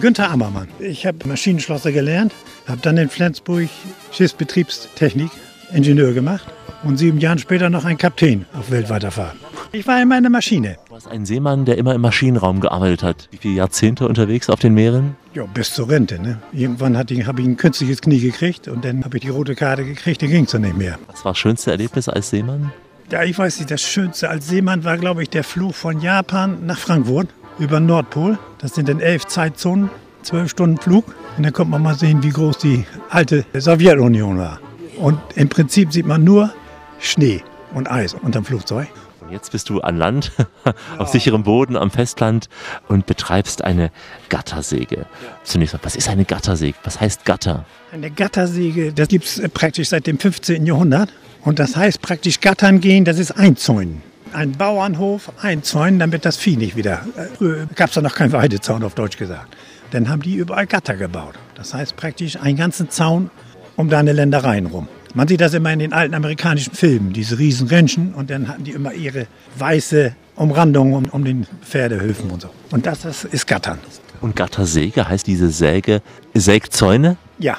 Günther Ammermann. Ich habe Maschinenschlosser gelernt, habe dann in Flensburg Schiffsbetriebstechnik Ingenieur gemacht und sieben Jahre später noch ein Kapitän auf weltweiter Fahrt. Ich war immer in der Maschine. Warst ein Seemann, der immer im Maschinenraum gearbeitet hat. Wie viele Jahrzehnte unterwegs auf den Meeren? Ja, bis zur Rente. Ne? Irgendwann habe ich ein künstliches Knie gekriegt und dann habe ich die rote Karte gekriegt, dann ging es dann nicht mehr. Was war das schönste Erlebnis als Seemann? Ja, ich weiß nicht, das Schönste als Seemann war, glaube ich, der Flug von Japan nach Frankfurt über den Nordpol. Das sind dann elf Zeitzonen, zwölf Stunden Flug. Und dann kommt man mal sehen, wie groß die alte Sowjetunion war. Und im Prinzip sieht man nur Schnee und Eis unterm Flugzeug. Jetzt bist du an Land, <laughs> auf sicherem Boden, am Festland und betreibst eine Gattersäge. Zunächst mal, was ist eine Gattersäge? Was heißt Gatter? Eine Gattersäge, das gibt es praktisch seit dem 15. Jahrhundert. Und das heißt praktisch Gattern gehen, das ist Einzäunen. Ein Bauernhof einzäunen, damit das Vieh nicht wieder. Früher gab es da noch keinen Weidezaun, auf Deutsch gesagt. Dann haben die überall Gatter gebaut. Das heißt praktisch einen ganzen Zaun um deine Ländereien rum. Man sieht das immer in den alten amerikanischen Filmen, diese riesen Röntgen und dann hatten die immer ihre weiße Umrandung um, um den Pferdehöfen und so. Und das, das ist Gattern. Und Gattersäge heißt diese Säge Sägzäune? Ja,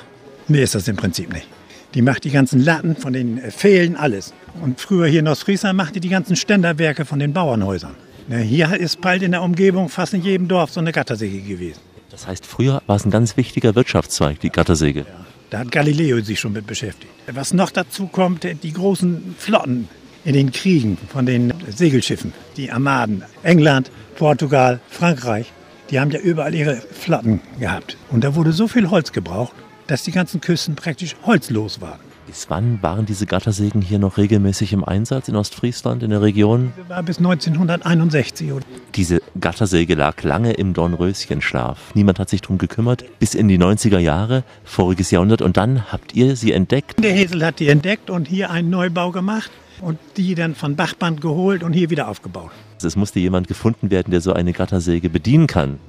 mehr ist das im Prinzip nicht. Die macht die ganzen Latten von den Pfählen, alles. Und früher hier in Ostfriesland machte die ganzen Ständerwerke von den Bauernhäusern. Hier ist bald in der Umgebung, fast in jedem Dorf, so eine Gattersäge gewesen. Das heißt, früher war es ein ganz wichtiger Wirtschaftszweig, die Gattersäge. Ja. Da hat Galileo sich schon mit beschäftigt. Was noch dazu kommt, die großen Flotten in den Kriegen von den Segelschiffen, die Armaden, England, Portugal, Frankreich, die haben ja überall ihre Flotten gehabt. Und da wurde so viel Holz gebraucht, dass die ganzen Küsten praktisch holzlos waren. Bis wann waren diese Gattersägen hier noch regelmäßig im Einsatz in Ostfriesland, in der Region? Das war bis 1961. Diese Gattersäge lag lange im Dornröschenschlaf. Niemand hat sich darum gekümmert, bis in die 90er Jahre, voriges Jahrhundert. Und dann habt ihr sie entdeckt? Der Hesel hat die entdeckt und hier einen Neubau gemacht und die dann von Bachband geholt und hier wieder aufgebaut. Es musste jemand gefunden werden, der so eine Gattersäge bedienen kann.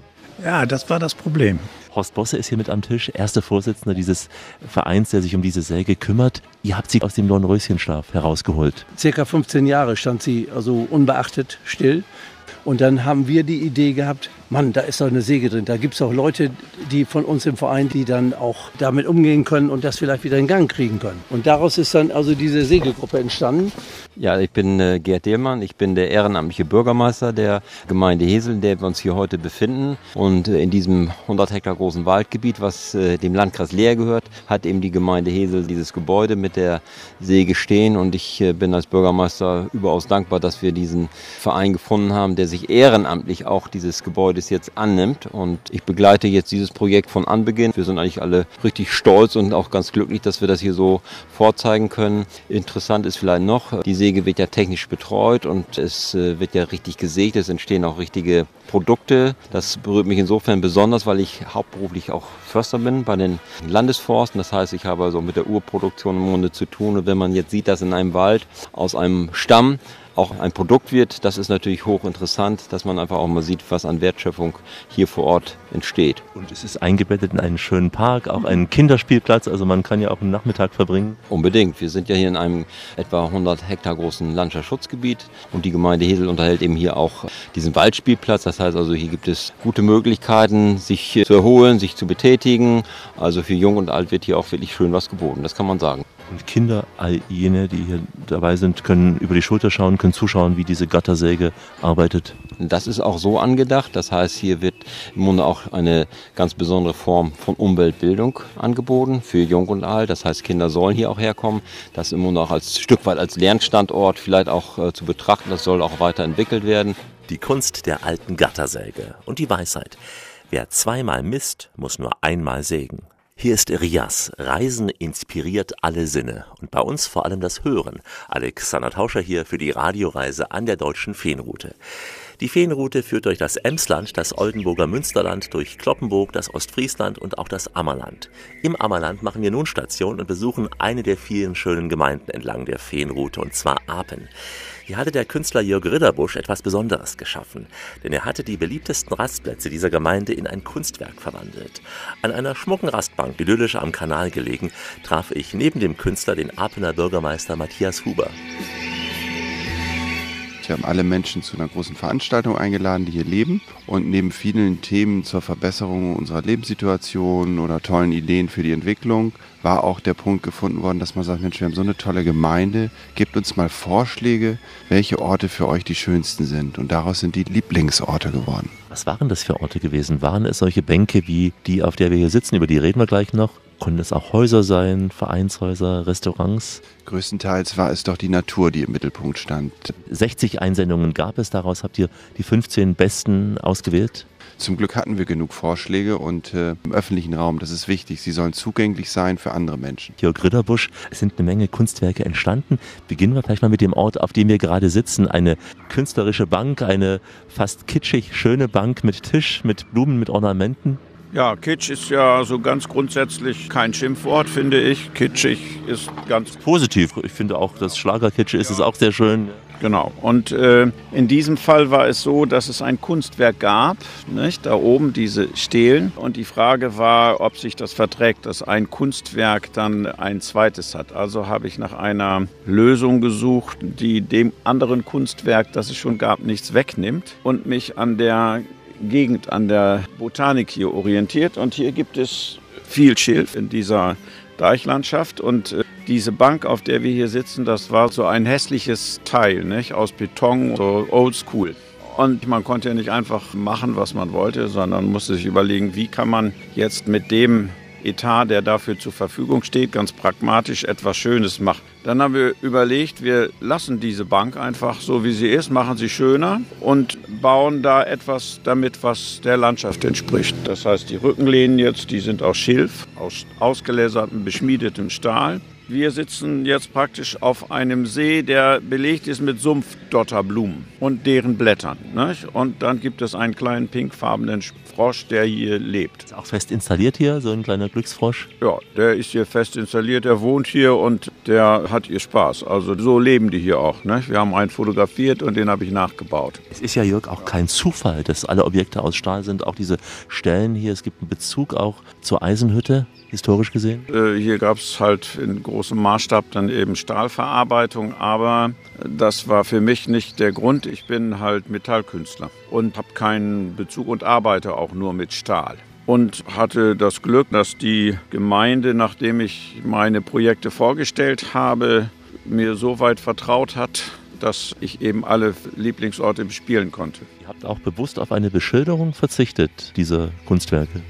Ja, das war das Problem. Horst Bosse ist hier mit am Tisch, erster Vorsitzender dieses Vereins, der sich um diese Säge kümmert. Ihr habt sie aus dem Dornröschenschlaf herausgeholt. Circa 15 Jahre stand sie also unbeachtet still. Und dann haben wir die Idee gehabt, Mann, da ist doch eine Säge drin. Da gibt es auch Leute, die von uns im Verein, die dann auch damit umgehen können und das vielleicht wieder in Gang kriegen können. Und daraus ist dann also diese Sägegruppe entstanden. Ja, ich bin äh, Gerd Dehlmann. Ich bin der ehrenamtliche Bürgermeister der Gemeinde Hesel, in der wir uns hier heute befinden. Und äh, in diesem 100 Hektar großen Waldgebiet, was äh, dem Landkreis Leer gehört, hat eben die Gemeinde Hesel dieses Gebäude mit der Säge stehen. Und ich äh, bin als Bürgermeister überaus dankbar, dass wir diesen Verein gefunden haben, der sich ehrenamtlich auch dieses Gebäudes jetzt annimmt. Und ich begleite jetzt dieses Projekt von Anbeginn. Wir sind eigentlich alle richtig stolz und auch ganz glücklich, dass wir das hier so vorzeigen können. Interessant ist vielleicht noch, die Säge wird ja technisch betreut und es äh, wird ja richtig gesägt. Es entstehen auch richtige Produkte. Das berührt mich insofern besonders, weil ich hauptberuflich auch Förster bin bei den Landesforsten. Das heißt, ich habe also mit der Urproduktion im Grunde zu tun. Und wenn man jetzt sieht, dass in einem Wald aus einem Stamm auch ein Produkt wird, das ist natürlich hochinteressant, dass man einfach auch mal sieht, was an Wertschöpfung hier vor Ort entsteht. Und es ist eingebettet in einen schönen Park, auch einen Kinderspielplatz, also man kann ja auch einen Nachmittag verbringen. Unbedingt. Wir sind ja hier in einem etwa 100 Hektar großen Landschaftsschutzgebiet und die Gemeinde Hesel unterhält eben hier auch diesen Waldspielplatz. Das heißt also, hier gibt es gute Möglichkeiten, sich zu erholen, sich zu betätigen. Also für Jung und Alt wird hier auch wirklich schön was geboten, das kann man sagen. Und Kinder, all jene, die hier dabei sind, können über die Schulter schauen, können zuschauen, wie diese Gattersäge arbeitet. Das ist auch so angedacht. Das heißt, hier wird im Grunde auch eine ganz besondere Form von Umweltbildung angeboten für Jung und Alt. Das heißt, Kinder sollen hier auch herkommen. Das im Grunde auch als Stück weit als Lernstandort vielleicht auch äh, zu betrachten. Das soll auch weiterentwickelt werden. Die Kunst der alten Gattersäge und die Weisheit. Wer zweimal misst, muss nur einmal sägen. Hier ist Rias. Reisen inspiriert alle Sinne und bei uns vor allem das Hören. Alexander Tauscher hier für die Radioreise an der deutschen Feenroute. Die Feenroute führt durch das Emsland, das Oldenburger Münsterland, durch Kloppenburg, das Ostfriesland und auch das Ammerland. Im Ammerland machen wir nun Station und besuchen eine der vielen schönen Gemeinden entlang der Feenroute, und zwar Apen. Hier hatte der Künstler Jörg Ridderbusch etwas Besonderes geschaffen, denn er hatte die beliebtesten Rastplätze dieser Gemeinde in ein Kunstwerk verwandelt. An einer schmucken Rastbank, idyllisch am Kanal gelegen, traf ich neben dem Künstler den Apener Bürgermeister Matthias Huber. Wir haben alle Menschen zu einer großen Veranstaltung eingeladen, die hier leben. Und neben vielen Themen zur Verbesserung unserer Lebenssituation oder tollen Ideen für die Entwicklung war auch der Punkt gefunden worden, dass man sagt, Mensch, wir haben so eine tolle Gemeinde, gebt uns mal Vorschläge, welche Orte für euch die schönsten sind. Und daraus sind die Lieblingsorte geworden. Was waren das für Orte gewesen? Waren es solche Bänke wie die, auf der wir hier sitzen, über die reden wir gleich noch? Konnten es auch Häuser sein, Vereinshäuser, Restaurants? Größtenteils war es doch die Natur, die im Mittelpunkt stand. 60 Einsendungen gab es, daraus habt ihr die 15 besten ausgewählt? Zum Glück hatten wir genug Vorschläge und äh, im öffentlichen Raum, das ist wichtig, sie sollen zugänglich sein für andere Menschen. Jörg Ritterbusch, es sind eine Menge Kunstwerke entstanden. Beginnen wir vielleicht mal mit dem Ort, auf dem wir gerade sitzen. Eine künstlerische Bank, eine fast kitschig schöne Bank mit Tisch, mit Blumen, mit Ornamenten. Ja, Kitsch ist ja so ganz grundsätzlich kein Schimpfwort, finde ich. Kitschig ist ganz positiv. Ich finde auch, dass Schlagerkitsch ist, ja. ist auch sehr schön. Genau. Und äh, in diesem Fall war es so, dass es ein Kunstwerk gab, nicht? da oben diese Stelen. Und die Frage war, ob sich das verträgt, dass ein Kunstwerk dann ein zweites hat. Also habe ich nach einer Lösung gesucht, die dem anderen Kunstwerk, das es schon gab, nichts wegnimmt und mich an der Gegend, an der Botanik hier orientiert. Und hier gibt es viel Schilf in dieser Deichlandschaft und äh, diese Bank, auf der wir hier sitzen, das war so ein hässliches Teil, nicht? aus Beton, so oldschool. Und man konnte ja nicht einfach machen, was man wollte, sondern musste sich überlegen, wie kann man jetzt mit dem Etat, der dafür zur Verfügung steht, ganz pragmatisch etwas Schönes machen. Dann haben wir überlegt, wir lassen diese Bank einfach so, wie sie ist, machen sie schöner und bauen da etwas damit, was der Landschaft entspricht. Das heißt, die Rückenlehnen jetzt, die sind aus Schilf, aus ausgeläsertem, beschmiedetem Stahl. Wir sitzen jetzt praktisch auf einem See, der belegt ist mit Sumpfdotterblumen und deren Blättern. Nicht? Und dann gibt es einen kleinen pinkfarbenen Frosch, der hier lebt. Ist auch fest installiert hier, so ein kleiner Glücksfrosch? Ja, der ist hier fest installiert, der wohnt hier und der hat hier Spaß. Also so leben die hier auch. Nicht? Wir haben einen fotografiert und den habe ich nachgebaut. Es ist ja, Jörg, auch kein Zufall, dass alle Objekte aus Stahl sind, auch diese Stellen hier. Es gibt einen Bezug auch zur Eisenhütte. Historisch gesehen? Äh, hier gab es halt in großem Maßstab dann eben Stahlverarbeitung, aber das war für mich nicht der Grund. Ich bin halt Metallkünstler und habe keinen Bezug und arbeite auch nur mit Stahl und hatte das Glück, dass die Gemeinde, nachdem ich meine Projekte vorgestellt habe, mir so weit vertraut hat, dass ich eben alle Lieblingsorte bespielen konnte. Ihr habt auch bewusst auf eine Beschilderung verzichtet, diese Kunstwerke.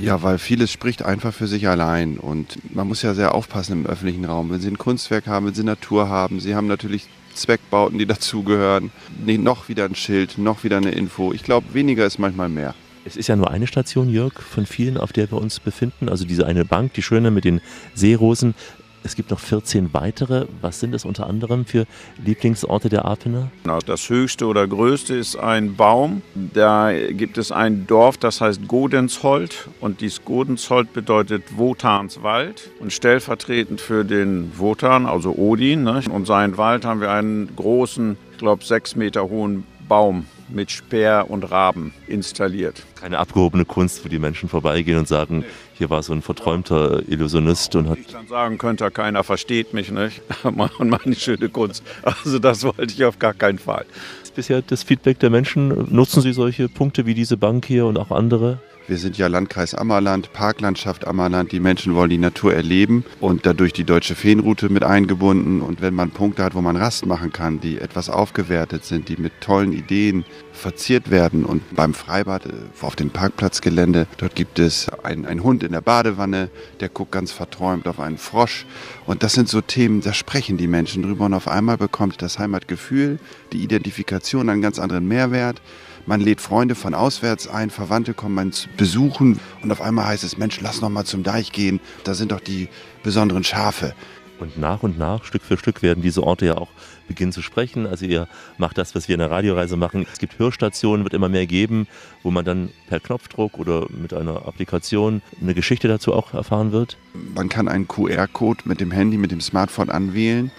Ja, weil vieles spricht einfach für sich allein und man muss ja sehr aufpassen im öffentlichen Raum. Wenn Sie ein Kunstwerk haben, wenn Sie Natur haben, Sie haben natürlich Zweckbauten, die <laughs> dazugehören, noch wieder ein Schild, noch wieder eine Info. Ich glaube, weniger ist manchmal mehr. Es ist ja nur eine Station, Jörg, von vielen, auf der wir uns befinden. Also diese eine Bank, die schöne mit den Seerosen. Es gibt noch 14 weitere. Was sind das unter anderem für Lieblingsorte der Apener? Das höchste oder größte ist ein Baum. Da gibt es ein Dorf, das heißt Godensholt. Und dieses Godensholt bedeutet Wotanswald. Und stellvertretend für den Wotan, also Odin, ne, und seinen Wald haben wir einen großen, ich glaube, sechs Meter hohen Baum mit Speer und Raben installiert. Keine abgehobene Kunst, wo die Menschen vorbeigehen und sagen, hier war so ein verträumter Illusionist und hat. Ich dann sagen könnte, keiner versteht mich nicht <laughs> und meine schöne Kunst. Also das wollte ich auf gar keinen Fall. Ist bisher das Feedback der Menschen? Nutzen Sie solche Punkte wie diese Bank hier und auch andere? Wir sind ja Landkreis Ammerland, Parklandschaft Ammerland. Die Menschen wollen die Natur erleben und dadurch die deutsche Feenroute mit eingebunden. Und wenn man Punkte hat, wo man Rast machen kann, die etwas aufgewertet sind, die mit tollen Ideen verziert werden und beim Freibad äh, auf dem Parkplatzgelände, dort gibt es einen Hund in der Badewanne, der guckt ganz verträumt auf einen Frosch. Und das sind so Themen, da sprechen die Menschen drüber und auf einmal bekommt das Heimatgefühl, die Identifikation einen ganz anderen Mehrwert. Man lädt Freunde von auswärts ein, Verwandte kommen man zu besuchen und auf einmal heißt es, Mensch, lass noch mal zum Deich gehen, da sind doch die besonderen Schafe. Und nach und nach, Stück für Stück, werden diese Orte ja auch beginnen zu sprechen. Also ihr macht das, was wir in der Radioreise machen. Es gibt Hörstationen, wird immer mehr geben, wo man dann per Knopfdruck oder mit einer Applikation eine Geschichte dazu auch erfahren wird. Man kann einen QR-Code mit dem Handy, mit dem Smartphone anwählen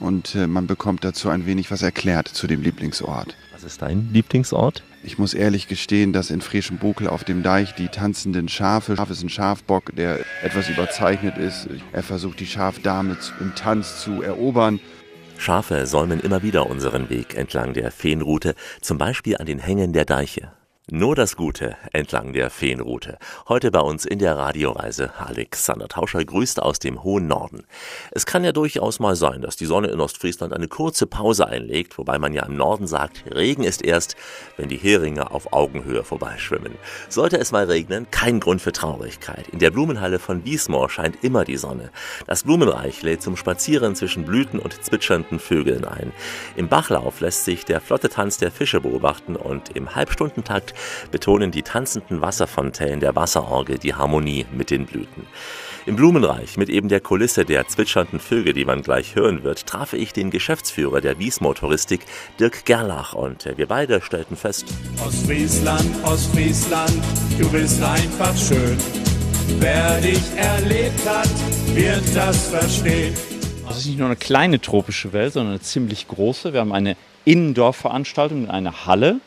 und äh, man bekommt dazu ein wenig was erklärt zu dem Lieblingsort. Was ist dein Lieblingsort? Ich muss ehrlich gestehen, dass in Frischenbukel auf dem Deich die tanzenden Schafe, Schaf ist ein Schafbock, der etwas überzeichnet ist. Er versucht die Schafdame im Tanz zu erobern. Schafe säumen immer wieder unseren Weg entlang der Feenroute, zum Beispiel an den Hängen der Deiche. Nur das Gute entlang der Feenroute. Heute bei uns in der Radioreise Alexander Tauscher grüßt aus dem hohen Norden. Es kann ja durchaus mal sein, dass die Sonne in Ostfriesland eine kurze Pause einlegt, wobei man ja im Norden sagt, Regen ist erst, wenn die Heringe auf Augenhöhe vorbeischwimmen. Sollte es mal regnen, kein Grund für Traurigkeit. In der Blumenhalle von Wiesmoor scheint immer die Sonne. Das Blumenreich lädt zum Spazieren zwischen Blüten und zwitschernden Vögeln ein. Im Bachlauf lässt sich der flotte Tanz der Fische beobachten und im Halbstundentakt betonen die tanzenden Wasserfontänen der Wasserorgel die Harmonie mit den Blüten. Im Blumenreich, mit eben der Kulisse der zwitschernden Vögel, die man gleich hören wird, traf ich den Geschäftsführer der Wiesmoor Touristik, Dirk Gerlach, und wir beide stellten fest: Ostfriesland, Ostfriesland, du bist einfach schön. Wer dich erlebt hat, wird das verstehen. Das ist nicht nur eine kleine tropische Welt, sondern eine ziemlich große. Wir haben eine Indoor-Veranstaltung in einer Halle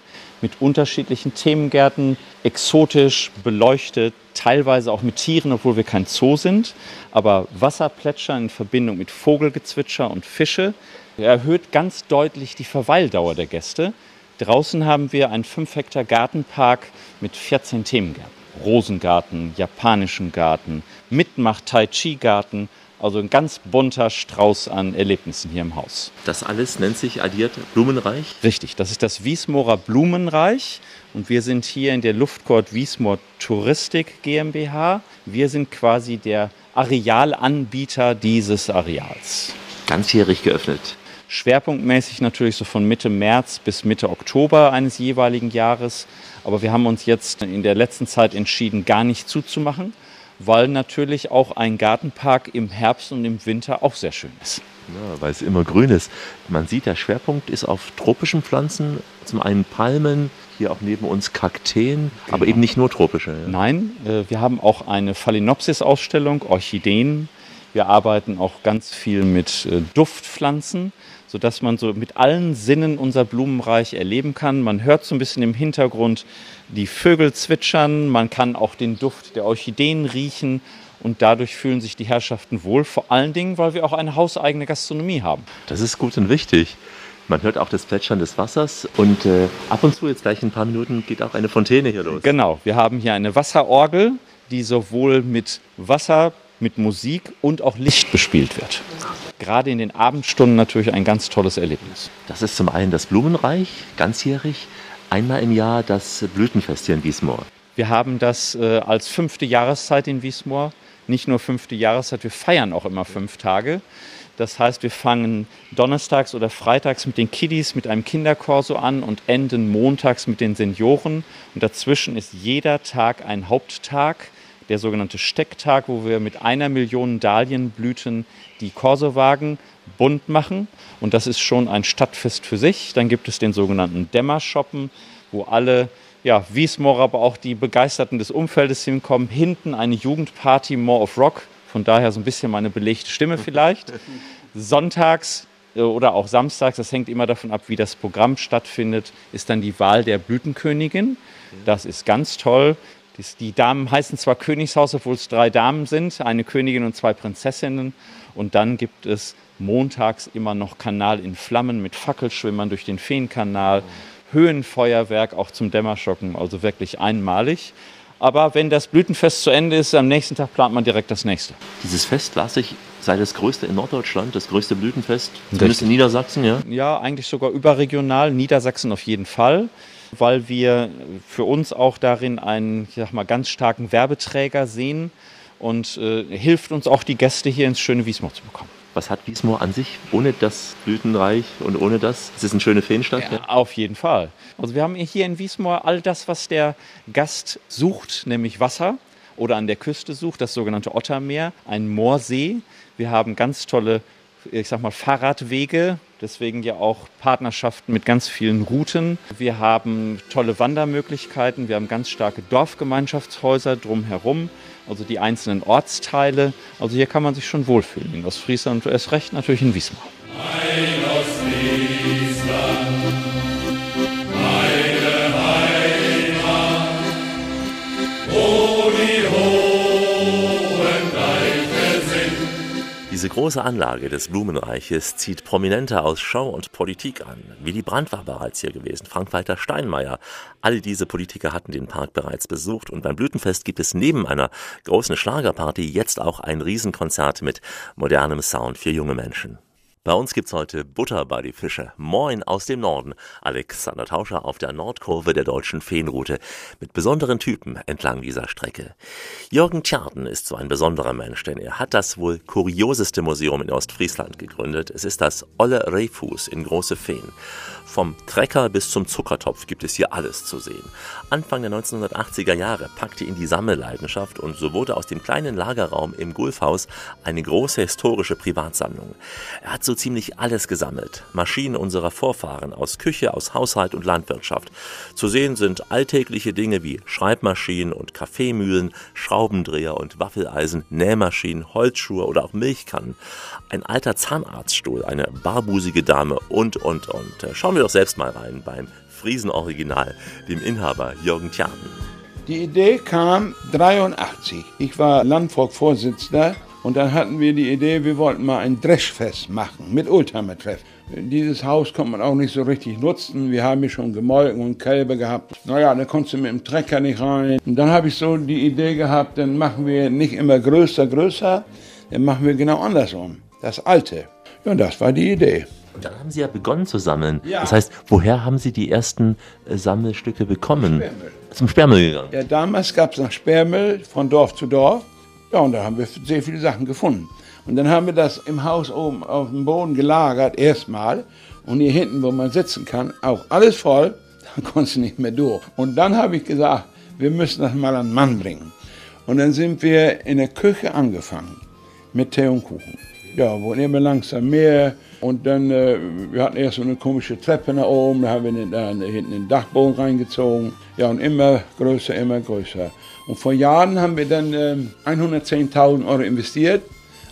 mit unterschiedlichen Themengärten, exotisch beleuchtet, teilweise auch mit Tieren, obwohl wir kein Zoo sind. Aber Wasserplätschern in Verbindung mit Vogelgezwitscher und Fische erhöht ganz deutlich die Verweildauer der Gäste. Draußen haben wir einen 5 Hektar Gartenpark mit 14 Themengärten. Rosengarten, japanischen Garten, Mitmach-Tai-Chi-Garten also ein ganz bunter Strauß an Erlebnissen hier im Haus. Das alles nennt sich addiert Blumenreich? Richtig, das ist das Wiesmoorer Blumenreich. Und wir sind hier in der Luftcourt Wiesmoor Touristik GmbH. Wir sind quasi der Arealanbieter dieses Areals. Ganzjährig geöffnet. Schwerpunktmäßig natürlich so von Mitte März bis Mitte Oktober eines jeweiligen Jahres. Aber wir haben uns jetzt in der letzten Zeit entschieden, gar nicht zuzumachen, weil natürlich auch ein Gartenpark im Herbst und im Winter auch sehr schön ist. Ja, weil es immer grün ist. Man sieht, der Schwerpunkt ist auf tropischen Pflanzen, zum einen Palmen, hier auch neben uns Kakteen, genau. aber eben nicht nur tropische. Ja. Nein, äh, wir haben auch eine Phalaenopsis-Ausstellung, Orchideen. Wir arbeiten auch ganz viel mit äh, Duftpflanzen sodass man so mit allen Sinnen unser Blumenreich erleben kann. Man hört so ein bisschen im Hintergrund die Vögel zwitschern, man kann auch den Duft der Orchideen riechen und dadurch fühlen sich die Herrschaften wohl, vor allen Dingen, weil wir auch eine hauseigene Gastronomie haben. Das ist gut und wichtig. Man hört auch das Plätschern des Wassers und äh, ab und zu, jetzt gleich in ein paar Minuten, geht auch eine Fontäne hier los. Genau, wir haben hier eine Wasserorgel, die sowohl mit Wasser, mit Musik und auch Licht bespielt wird. Gerade in den Abendstunden natürlich ein ganz tolles Erlebnis. Das ist zum einen das Blumenreich, ganzjährig, einmal im Jahr das Blütenfest hier in Wiesmoor. Wir haben das äh, als fünfte Jahreszeit in Wiesmoor. Nicht nur fünfte Jahreszeit, wir feiern auch immer fünf Tage. Das heißt, wir fangen donnerstags oder freitags mit den Kiddies, mit einem Kinderkorso an und enden montags mit den Senioren. Und dazwischen ist jeder Tag ein Haupttag, der sogenannte Stecktag, wo wir mit einer Million Dahlienblüten die Korsowagen bunt machen. Und das ist schon ein Stadtfest für sich. Dann gibt es den sogenannten Dämmershoppen, wo alle ja, Wiesmoor, aber auch die Begeisterten des Umfeldes hinkommen. Hinten eine Jugendparty More of Rock, von daher so ein bisschen meine belegte Stimme vielleicht. <laughs> Sonntags äh, oder auch samstags, das hängt immer davon ab, wie das Programm stattfindet, ist dann die Wahl der Blütenkönigin. Das ist ganz toll. Die Damen heißen zwar Königshaus, obwohl es drei Damen sind, eine Königin und zwei Prinzessinnen. Und dann gibt es montags immer noch Kanal in Flammen mit Fackelschwimmern durch den Feenkanal, Höhenfeuerwerk auch zum Dämmerschocken, also wirklich einmalig. Aber wenn das Blütenfest zu Ende ist, am nächsten Tag plant man direkt das nächste. Dieses Fest las ich, sei das größte in Norddeutschland, das größte Blütenfest, zumindest in Niedersachsen, ja? Ja, eigentlich sogar überregional, Niedersachsen auf jeden Fall, weil wir für uns auch darin einen, ich sag mal, ganz starken Werbeträger sehen und äh, hilft uns auch, die Gäste hier ins schöne Wiesmoor zu bekommen. Was hat Wiesmoor an sich ohne das Blütenreich und ohne das? Ist es eine schöne Feenstadt? Ja, auf jeden Fall. Also wir haben hier in Wiesmoor all das, was der Gast sucht, nämlich Wasser oder an der Küste sucht, das sogenannte Ottermeer, ein Moorsee. Wir haben ganz tolle, ich sag mal, Fahrradwege, deswegen ja auch Partnerschaften mit ganz vielen Routen. Wir haben tolle Wandermöglichkeiten, wir haben ganz starke Dorfgemeinschaftshäuser drumherum also die einzelnen Ortsteile. Also hier kann man sich schon wohlfühlen in Ostfriesland und erst recht natürlich in Wismar. Diese große Anlage des Blumenreiches zieht Prominente aus Show und Politik an. Willy Brandt war bereits hier gewesen, Frank-Walter Steinmeier. All diese Politiker hatten den Park bereits besucht und beim Blütenfest gibt es neben einer großen Schlagerparty jetzt auch ein Riesenkonzert mit modernem Sound für junge Menschen. Bei uns gibt's heute Butter bei die Fische. Moin aus dem Norden. Alexander Tauscher auf der Nordkurve der deutschen Feenroute mit besonderen Typen entlang dieser Strecke. Jürgen Tjarten ist so ein besonderer Mensch, denn er hat das wohl kurioseste Museum in Ostfriesland gegründet. Es ist das Olle Rehfuß in Große Feen. Vom Trecker bis zum Zuckertopf gibt es hier alles zu sehen. Anfang der 1980er Jahre packte ihn die Sammelleidenschaft und so wurde aus dem kleinen Lagerraum im Gulfhaus eine große historische Privatsammlung. Er hat so ziemlich alles gesammelt. Maschinen unserer Vorfahren aus Küche, aus Haushalt und Landwirtschaft. Zu sehen sind alltägliche Dinge wie Schreibmaschinen und Kaffeemühlen, Schraubendreher und Waffeleisen, Nähmaschinen, Holzschuhe oder auch Milchkannen. Ein alter Zahnarztstuhl, eine barbusige Dame und, und, und. Schauen wir doch selbst mal rein beim Friesen-Original, dem Inhaber Jürgen Tjarten. Die Idee kam 83. Ich war Landvolk-Vorsitzender und dann hatten wir die Idee, wir wollten mal ein Dreschfest machen mit Oldtimer-Treff. Dieses Haus konnte man auch nicht so richtig nutzen. Wir haben hier schon Gemolken und Kälber gehabt. Naja, da konntest du mit dem Trecker nicht rein. Und dann habe ich so die Idee gehabt, dann machen wir nicht immer größer, größer, dann machen wir genau andersrum. Das Alte. Ja, und das war die Idee. Und dann haben Sie ja begonnen zu sammeln. Ja. Das heißt, woher haben Sie die ersten äh, Sammelstücke bekommen? Sperrmüll. Zum Sperrmüll gegangen. Ja, damals gab es noch Sperrmüll von Dorf zu Dorf. Ja, und da haben wir sehr viele Sachen gefunden. Und dann haben wir das im Haus oben auf dem Boden gelagert, erstmal. Und hier hinten, wo man sitzen kann, auch alles voll. <laughs> Da konntest du nicht mehr durch. Und dann habe ich gesagt, wir müssen das mal an den Mann bringen. Und dann sind wir in der Küche angefangen mit Tee und Kuchen. Ja, wurden immer langsam mehr. Und dann, äh, wir hatten erst so eine komische Treppe nach oben, da haben wir da hinten den Dachboden reingezogen. Ja, und immer größer, immer größer. Und vor Jahren haben wir dann ähm, 110.000 Euro investiert,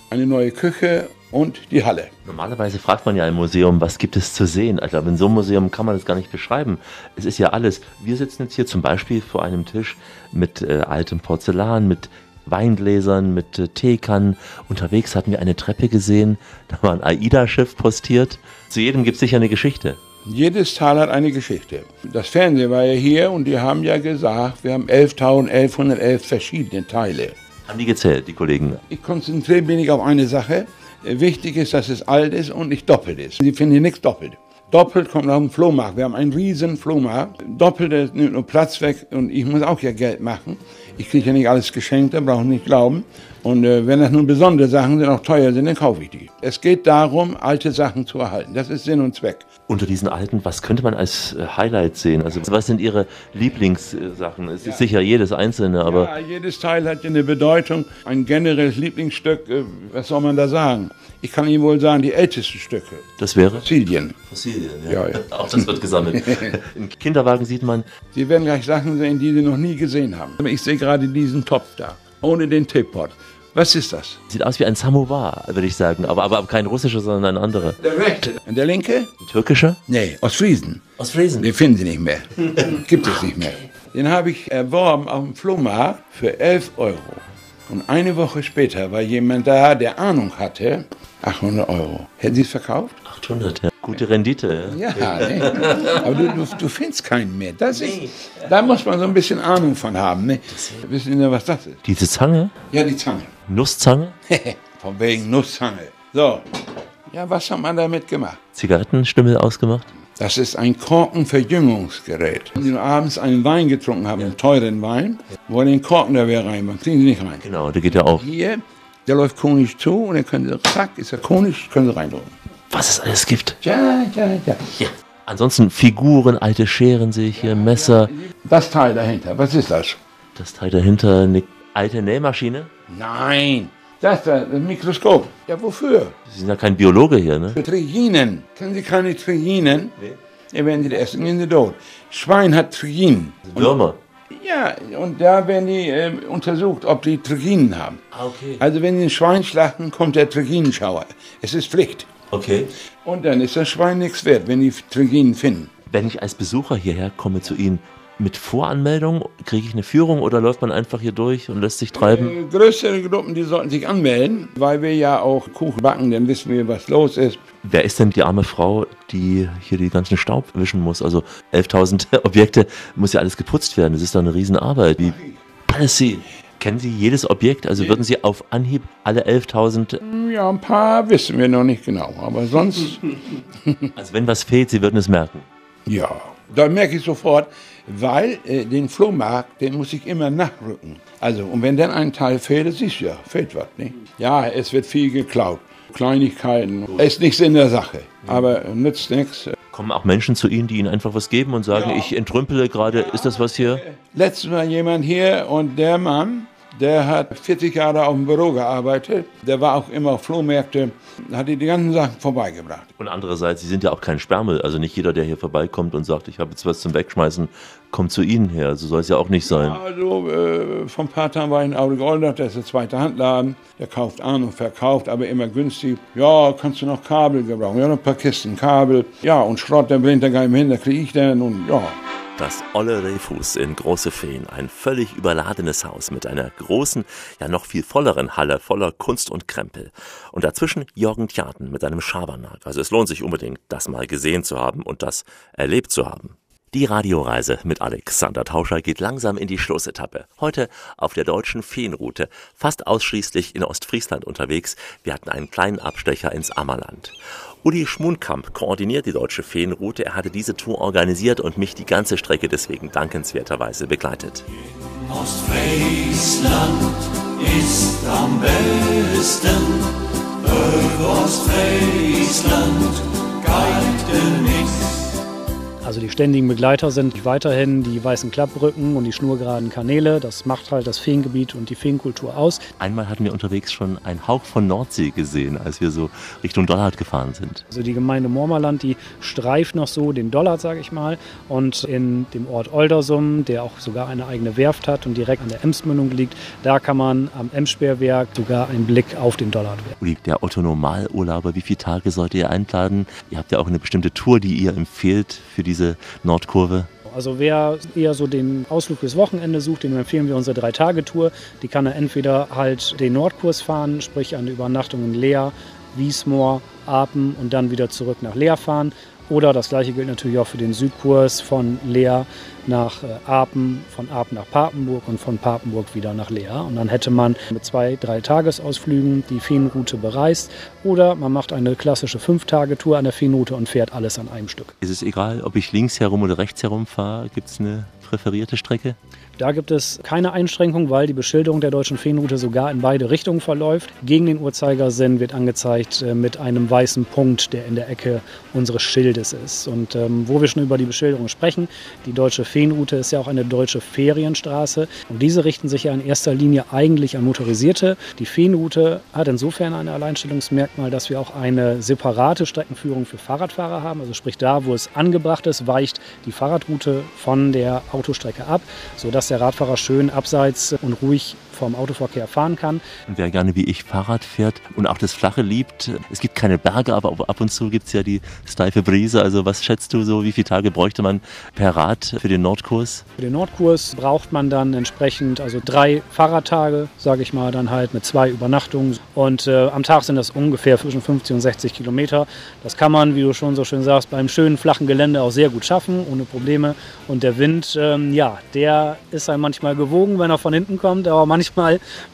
eine neue Küche und die Halle. Normalerweise fragt man ja im Museum, was gibt es zu sehen? Also in so einem Museum kann man das gar nicht beschreiben. Es ist ja alles. Wir sitzen jetzt hier zum Beispiel vor einem Tisch mit äh, altem Porzellan, mit Weingläsern, mit äh, Teekannen. Unterwegs hatten wir eine Treppe gesehen, da war ein AIDA-Schiff postiert. Zu jedem gibt es sicher eine Geschichte. Jedes Tal hat eine Geschichte. Das Fernsehen war ja hier und die haben ja gesagt, wir haben 11.1111 verschiedene Teile. Haben die gezählt, die Kollegen? Ich konzentriere mich nicht auf eine Sache. Wichtig ist, dass es alt ist und nicht doppelt ist. Sie finden hier nichts doppelt. Doppelt kommt auf den Flohmarkt. Wir haben einen riesen Flohmarkt. Doppelt nimmt nur Platz weg und ich muss auch ja Geld machen. Ich kriege ja nicht alles geschenkt, da brauchen nicht glauben. Und äh, wenn das nun besondere Sachen sind, auch teuer sind, dann kaufe ich die. Es geht darum, alte Sachen zu erhalten. Das ist Sinn und Zweck. Unter diesen alten, was könnte man als äh, Highlight sehen? Also was sind Ihre Lieblingssachen? Es ist sicher jedes einzelne, aber Ja, jedes Teil hat ja eine Bedeutung. Ein generelles Lieblingsstück, äh, was soll man da sagen? Ich kann Ihnen wohl sagen, die ältesten Stücke. das wäre Fossilien. Fossilien. Ja, ja. <laughs> Auch das wird gesammelt. <laughs> Im Kinderwagen sieht man Sie werden gleich Sachen sehen, die Sie noch nie gesehen haben. Ich sehe gerade diesen Topf da, ohne den Teepot. Was ist das? Sieht aus wie ein Samovar, würde ich sagen. Aber, aber kein russischer, sondern ein anderer. Der rechte. Und der linke? Ein türkischer? Nee, aus Friesen. Aus Friesen? Den finden Sie nicht mehr. <laughs> Gibt es nicht mehr. Den habe ich erworben auf dem Flohmarkt für 11 Euro. Und eine Woche später war jemand da, der Ahnung hatte, 800 Euro. Hätten Sie es verkauft? 800, ja. Gute Rendite. Ja, nee. aber du, du, du findest keinen mehr. Das ist, da muss man so ein bisschen Ahnung von haben. Ne? Wissen Sie, was das ist? Diese Zange? Ja, die Zange. Nusszange? <laughs> Von wegen Nusszange. So. Ja, was hat man damit gemacht? Zigarettenstümmel ausgemacht? Das ist ein Korkenverjüngungsgerät. Wenn Sie abends einen Wein getrunken haben, einen teuren Wein, wo den Korken da wieder rein, kriegen Sie nicht rein. Genau, der geht ja auf. Hier, der läuft konisch zu und dann können Sie, zack, ist er konisch, können Sie reindrücken. Was es alles gibt. Ja, ja, ja. Ja. Ansonsten Figuren, alte Scheren sehe ich hier, Messer. Das Teil dahinter, was ist das? Das Teil dahinter, eine alte Nähmaschine. Nein, das da, das Mikroskop. Ja, wofür? Sie sind ja kein Biologe hier, ne? Für Triginen. Kennen Sie keine Triginen? Nee. Ja, wenn Sie essen, gehen Sie tot. Schwein hat Triginen. Würmer. Ja, und da werden die äh, untersucht, ob die Triginen haben. Ah, okay. Also wenn Sie ein Schwein schlachten, kommt der Triginenschauer. Es ist Pflicht. Okay. Und dann ist das Schwein nichts wert, wenn die Triginen finden. Wenn ich als Besucher hierher komme zu Ihnen, mit Voranmeldung, kriege ich eine Führung oder läuft man einfach hier durch und lässt sich treiben? Äh, größere Gruppen, die sollten sich anmelden, weil wir ja auch Kuchen backen, dann wissen wir, was los ist. Wer ist denn die arme Frau, die hier die ganzen Staub wischen muss? Also 11.000 <laughs> Objekte, muss ja alles geputzt werden. Das ist doch eine Riesenarbeit. Wie alles Sie? Kennen Sie jedes Objekt? Also würden Sie auf Anhieb alle 11.000... Ja, ein paar wissen wir noch nicht genau, aber sonst... <laughs> Also wenn was fehlt, Sie würden es merken. Ja, da merke ich sofort, weil äh, den Flohmarkt, den muss ich immer nachrücken. Also, und wenn dann ein Teil fehlt, das siehst du ja, fehlt was. Ne? Ja, es wird viel geklaut. Kleinigkeiten. Ist nichts in der Sache, aber nützt nichts. Kommen auch Menschen zu Ihnen, die Ihnen einfach was geben und sagen, ich entrümpele gerade, ist das was hier? Letztes Mal jemand hier und der Mann, der hat 40 Jahre auf dem Büro gearbeitet. Der war auch immer auf Flohmärkte, hat die ganzen Sachen vorbeigebracht. Und andererseits, Sie sind ja auch kein Sperrmüll. Also nicht jeder, der hier vorbeikommt und sagt, ich habe jetzt was zum Wegschmeißen, kommt zu Ihnen her. So soll es ja auch nicht sein. Also äh, vor ein paar Tagen war ich in Audi Goldert, das ist ein zweiter Handladen. Der kauft an und verkauft, aber immer günstig. Ja, kannst du noch Kabel gebrauchen? Ja, noch ein paar Kisten Kabel. Ja, und Schrott, der bringt er gar nicht mehr hin, da kriege ich dann und ja. Das Olle Rehfuß in Große Feen, ein völlig überladenes Haus mit einer großen, ja noch viel volleren Halle voller Kunst und Krempel. Und dazwischen Jürgen Tjaten mit einem Schabernack. Also es lohnt sich unbedingt, das mal gesehen zu haben und das erlebt zu haben. Die Radioreise mit Alexander Tauscher geht langsam in die Schlussetappe. Heute auf der deutschen Feenroute, fast ausschließlich in Ostfriesland unterwegs. Wir hatten einen kleinen Abstecher ins Ammerland. Uli Schmunkamp koordiniert die deutsche Feenroute. Er hatte diese Tour organisiert und mich die ganze Strecke deswegen dankenswerterweise begleitet. Ostfriesland ist am besten. Ostfriesland geht nichts. Also die ständigen Begleiter sind weiterhin die weißen Klappbrücken und die schnurgeraden Kanäle. Das macht halt das Feengebiet und die Feenkultur aus. Einmal hatten wir unterwegs schon einen Hauch von Nordsee gesehen, als wir so Richtung Dollard gefahren sind. Also die Gemeinde Mormerland, die streift noch so den Dollard, sage ich mal. Und in dem Ort Oldersum, der auch sogar eine eigene Werft hat und direkt an der Emsmündung liegt, da kann man am Emsperrwerk sogar einen Blick auf den Dollard werfen. Uli, der Otto Normalurlauber, wie viele Tage sollt ihr einplanen? Ihr habt ja auch eine bestimmte Tour, die ihr empfehlt für diese Nordkurve. Also wer eher so den Ausflug fürs Wochenende sucht, dem empfehlen wir unsere Drei-Tage-Tour. Die kann er entweder halt den Nordkurs fahren, sprich eine Übernachtung in Leer, Wiesmoor, Apen und dann wieder zurück nach Leer fahren. Oder das gleiche gilt natürlich auch für den Südkurs von Leer nach äh, Apen, von Apen nach Papenburg und von Papenburg wieder nach Leer. Und dann hätte man mit zwei, drei Tagesausflügen die Feenroute bereist. Oder man macht eine klassische Fünf-Tage-Tour an der Feenroute und fährt alles an einem Stück. Ist es egal, ob ich links herum oder rechts herum fahre? Gibt es eine präferierte Strecke? Da gibt es keine Einschränkung, weil die Beschilderung der deutschen Feenroute sogar in beide Richtungen verläuft. Gegen den Uhrzeigersinn wird angezeigt äh, mit einem weißen Punkt, der in der Ecke unseres Schildes ist. Und ähm, wo wir schon über die Beschilderung sprechen, die deutsche Feenroute ist ja auch eine deutsche Ferienstraße. Und diese richten sich ja in erster Linie eigentlich an Motorisierte. Die Feenroute hat insofern ein Alleinstellungsmerkmal, dass wir auch eine separate Streckenführung für Fahrradfahrer haben. Also sprich da, wo es angebracht ist, weicht die Fahrradroute von der Autostrecke ab, sodass der Radfahrer schön abseits und ruhig vom Autoverkehr fahren kann. Und wer gerne wie ich Fahrrad fährt und auch das Flache liebt, es gibt keine Berge, aber ab und zu gibt es ja die steife Brise. Also was schätzt du so, wie viele Tage bräuchte man per Rad für den Nordkurs? Für den Nordkurs braucht man dann entsprechend also drei Fahrradtage, sage ich mal, dann halt mit zwei Übernachtungen. Und äh, am Tag sind das ungefähr zwischen 50 und 60 Kilometer. Das kann man, wie du schon so schön sagst, beim schönen flachen Gelände auch sehr gut schaffen, ohne Probleme. Und der Wind, ähm, ja, der ist einem manchmal gewogen, wenn er von hinten kommt, aber manchmal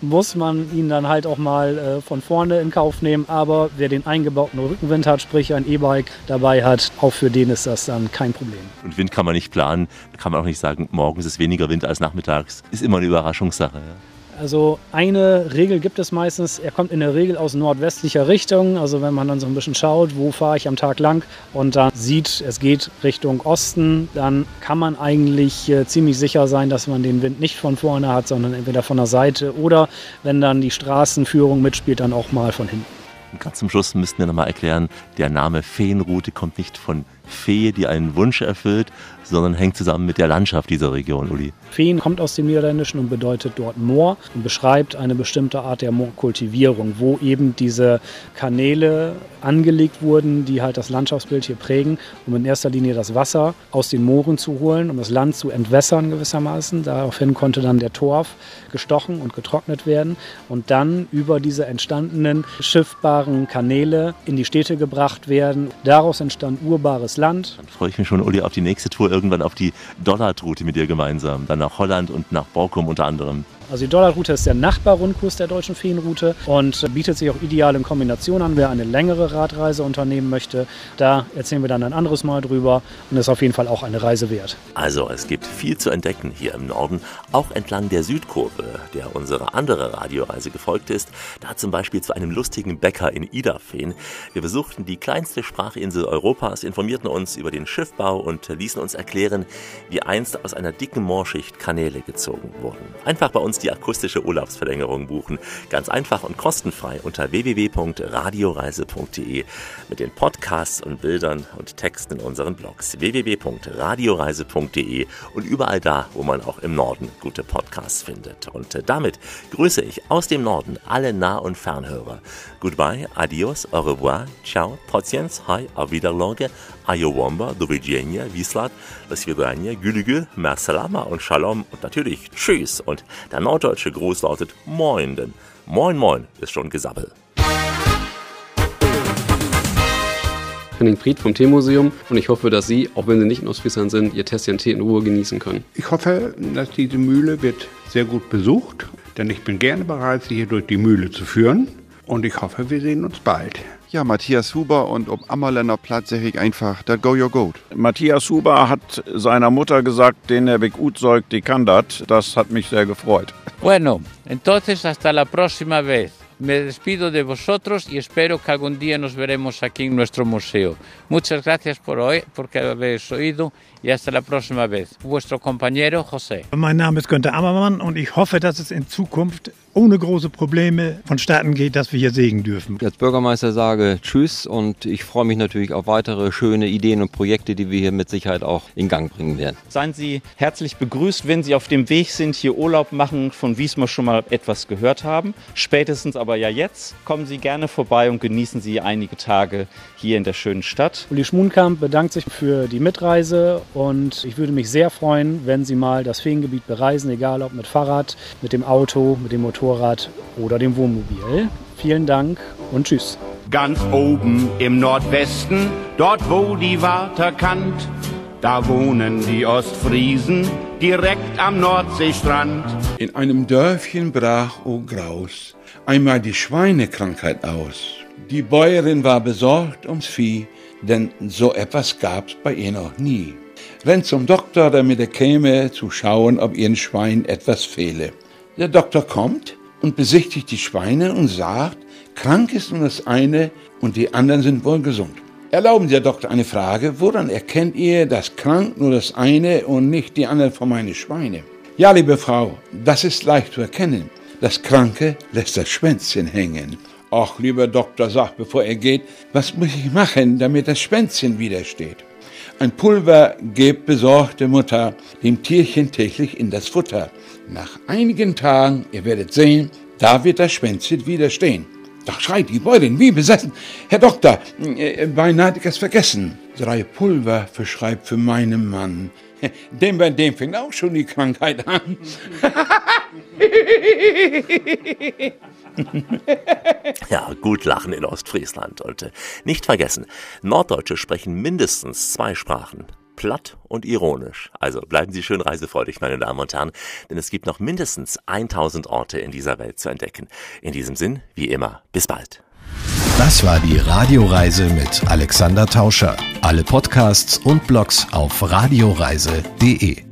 muss man ihn dann halt auch mal äh, von vorne in Kauf nehmen. Aber wer den eingebauten Rückenwind hat, sprich ein E-Bike dabei hat, auch für den ist das dann kein Problem. Und Wind kann man nicht planen, kann man auch nicht sagen, morgens ist weniger Wind als nachmittags. Ist immer eine Überraschungssache. Ja. Also eine Regel gibt es meistens, er kommt in der Regel aus nordwestlicher Richtung. Also wenn man dann so ein bisschen schaut, wo fahre ich am Tag lang und dann sieht, es geht Richtung Osten, dann kann man eigentlich äh, ziemlich sicher sein, dass man den Wind nicht von vorne hat, sondern entweder von der Seite oder wenn dann die Straßenführung mitspielt, dann auch mal von hinten. Und ganz zum Schluss müssten wir nochmal erklären, der Name Feenroute kommt nicht von Fee, die einen Wunsch erfüllt, sondern hängt zusammen mit der Landschaft dieser Region, Uli. Feen kommt aus dem Niederländischen und bedeutet dort Moor und beschreibt eine bestimmte Art der Moorkultivierung, wo eben diese Kanäle angelegt wurden, die halt das Landschaftsbild hier prägen, um in erster Linie das Wasser aus den Mooren zu holen, um das Land zu entwässern gewissermaßen. Daraufhin konnte dann der Torf gestochen und getrocknet werden und dann über diese entstandenen schiffbaren Kanäle in die Städte gebracht werden. Daraus entstand urbares Land. Dann freue ich mich schon, Uli, auf die nächste Tour, irgendwann auf die Dollardroute mit dir gemeinsam. Dann nach Holland und nach Borkum unter anderem. Also die Dollarroute ist der Nachbarrundkurs der deutschen Feenroute und bietet sich auch ideal in Kombination an, wer eine längere Radreise unternehmen möchte. Da erzählen wir dann ein anderes Mal drüber und ist auf jeden Fall auch eine Reise wert. Also es gibt viel zu entdecken hier im Norden, auch entlang der Südkurve, der unsere andere Radioreise gefolgt ist. Da zum Beispiel zu einem lustigen Bäcker in Idafeen. Wir besuchten die kleinste Sprachinsel Europas, informierten uns über den Schiffbau und ließen uns erklären, wie einst aus einer dicken Moorschicht Kanäle gezogen wurden. Einfach bei uns die akustische Urlaubsverlängerung buchen. Ganz einfach und kostenfrei unter www.radioreise.de mit den Podcasts und Bildern und Texten in unseren Blogs www.radioreise.de und überall da, wo man auch im Norden gute Podcasts findet. Und damit grüße ich aus dem Norden alle Nah- und Fernhörer. Goodbye, adios, au revoir, ciao, patience, hi, auf Wiederlage, Ayowamba, do widzenia, Wislat, do Svidania, Gülügül, Mersalama und Shalom und natürlich Tschüss. Und der norddeutsche Gruß lautet Moin, denn Moin Moin ist schon Gesabbel. Henning Priet vom Teemuseum und ich hoffe, dass Sie, auch wenn Sie nicht in Ostfriesland sind, Ihr Tässchen Tee in Ruhe genießen können. Ich hoffe, dass diese Mühle wird sehr gut besucht, denn ich bin gerne bereit, Sie hier durch die Mühle zu führen und ich hoffe, wir sehen uns bald. Ja, Matthias Huber und ob Ammerländer Platz ich einfach, that go your goat. Matthias Huber hat seiner Mutter gesagt, den er weg gut säugt, die kann das. Das hat mich sehr gefreut. Bueno, entonces hasta la próxima vez. Me despido de vosotros y espero que algún día nos veremos aquí en nuestro museo. Muchas gracias por hoy, porque habéis oído y hasta la próxima vez. Vuestro compañero José. Mein Name ist Günther Ammermann und ich hoffe, dass es in Zukunft ohne große Probleme vonstatten geht, dass wir hier sägen dürfen. Als Bürgermeister sage Tschüss und ich freue mich natürlich auf weitere schöne Ideen und Projekte, die wir hier mit Sicherheit auch in Gang bringen werden. Seien Sie herzlich begrüßt, wenn Sie auf dem Weg sind, hier Urlaub machen, von Wiesmoor schon mal etwas gehört haben. Spätestens aber ja jetzt. Kommen Sie gerne vorbei und genießen Sie einige Tage hier in der schönen Stadt. Uli Schmunkamp bedankt sich für die Mitreise und ich würde mich sehr freuen, wenn Sie mal das Feengebiet bereisen, egal ob mit Fahrrad, mit dem Auto, mit dem Motorrad oder dem Wohnmobil. Vielen Dank und tschüss. Ganz oben im Nordwesten, dort wo die Warter kannt, da wohnen die Ostfriesen direkt am Nordseestrand. In einem Dörfchen brach, o Graus, einmal die Schweinekrankheit aus. Die Bäuerin war besorgt ums Vieh, denn so etwas gab's bei ihr noch nie. Rennt zum Doktor, damit er käme, zu schauen, ob ihren Schwein etwas fehle. Der Doktor kommt und besichtigt die Schweine und sagt, krank ist nur das eine und die anderen sind wohl gesund. Erlauben Sie, Herr Doktor, eine Frage. Woran erkennt ihr, dass krank nur das eine und nicht die anderen von meinen Schweine? Ja, liebe Frau, das ist leicht zu erkennen. Das Kranke lässt das Schwänzchen hängen. Ach, lieber Doktor, sagt, bevor er geht, was muss ich machen, damit das Schwänzchen widersteht? Ein Pulver gibt besorgte Mutter dem Tierchen täglich in das Futter. Nach einigen Tagen, ihr werdet sehen, da wird das Schwänzchen widerstehen. Da schreit die Bäuerin wie besessen. Herr Doktor, äh, beinahe hatte ich es vergessen. Drei Pulver verschreibt für meinen Mann. <laughs> Dem bei dem fängt auch schon die Krankheit an. <laughs> <laughs> ja, gut lachen in Ostfriesland. Äh, nicht vergessen, Norddeutsche sprechen mindestens zwei Sprachen. Platt und ironisch. Also bleiben Sie schön reisefreudig, meine Damen und Herren, denn es gibt noch mindestens 1000 Orte in dieser Welt zu entdecken. In diesem Sinn, wie immer, bis bald. Das war die Radioreise mit Alexander Tauscher. Alle Podcasts und Blogs auf radioreise.de.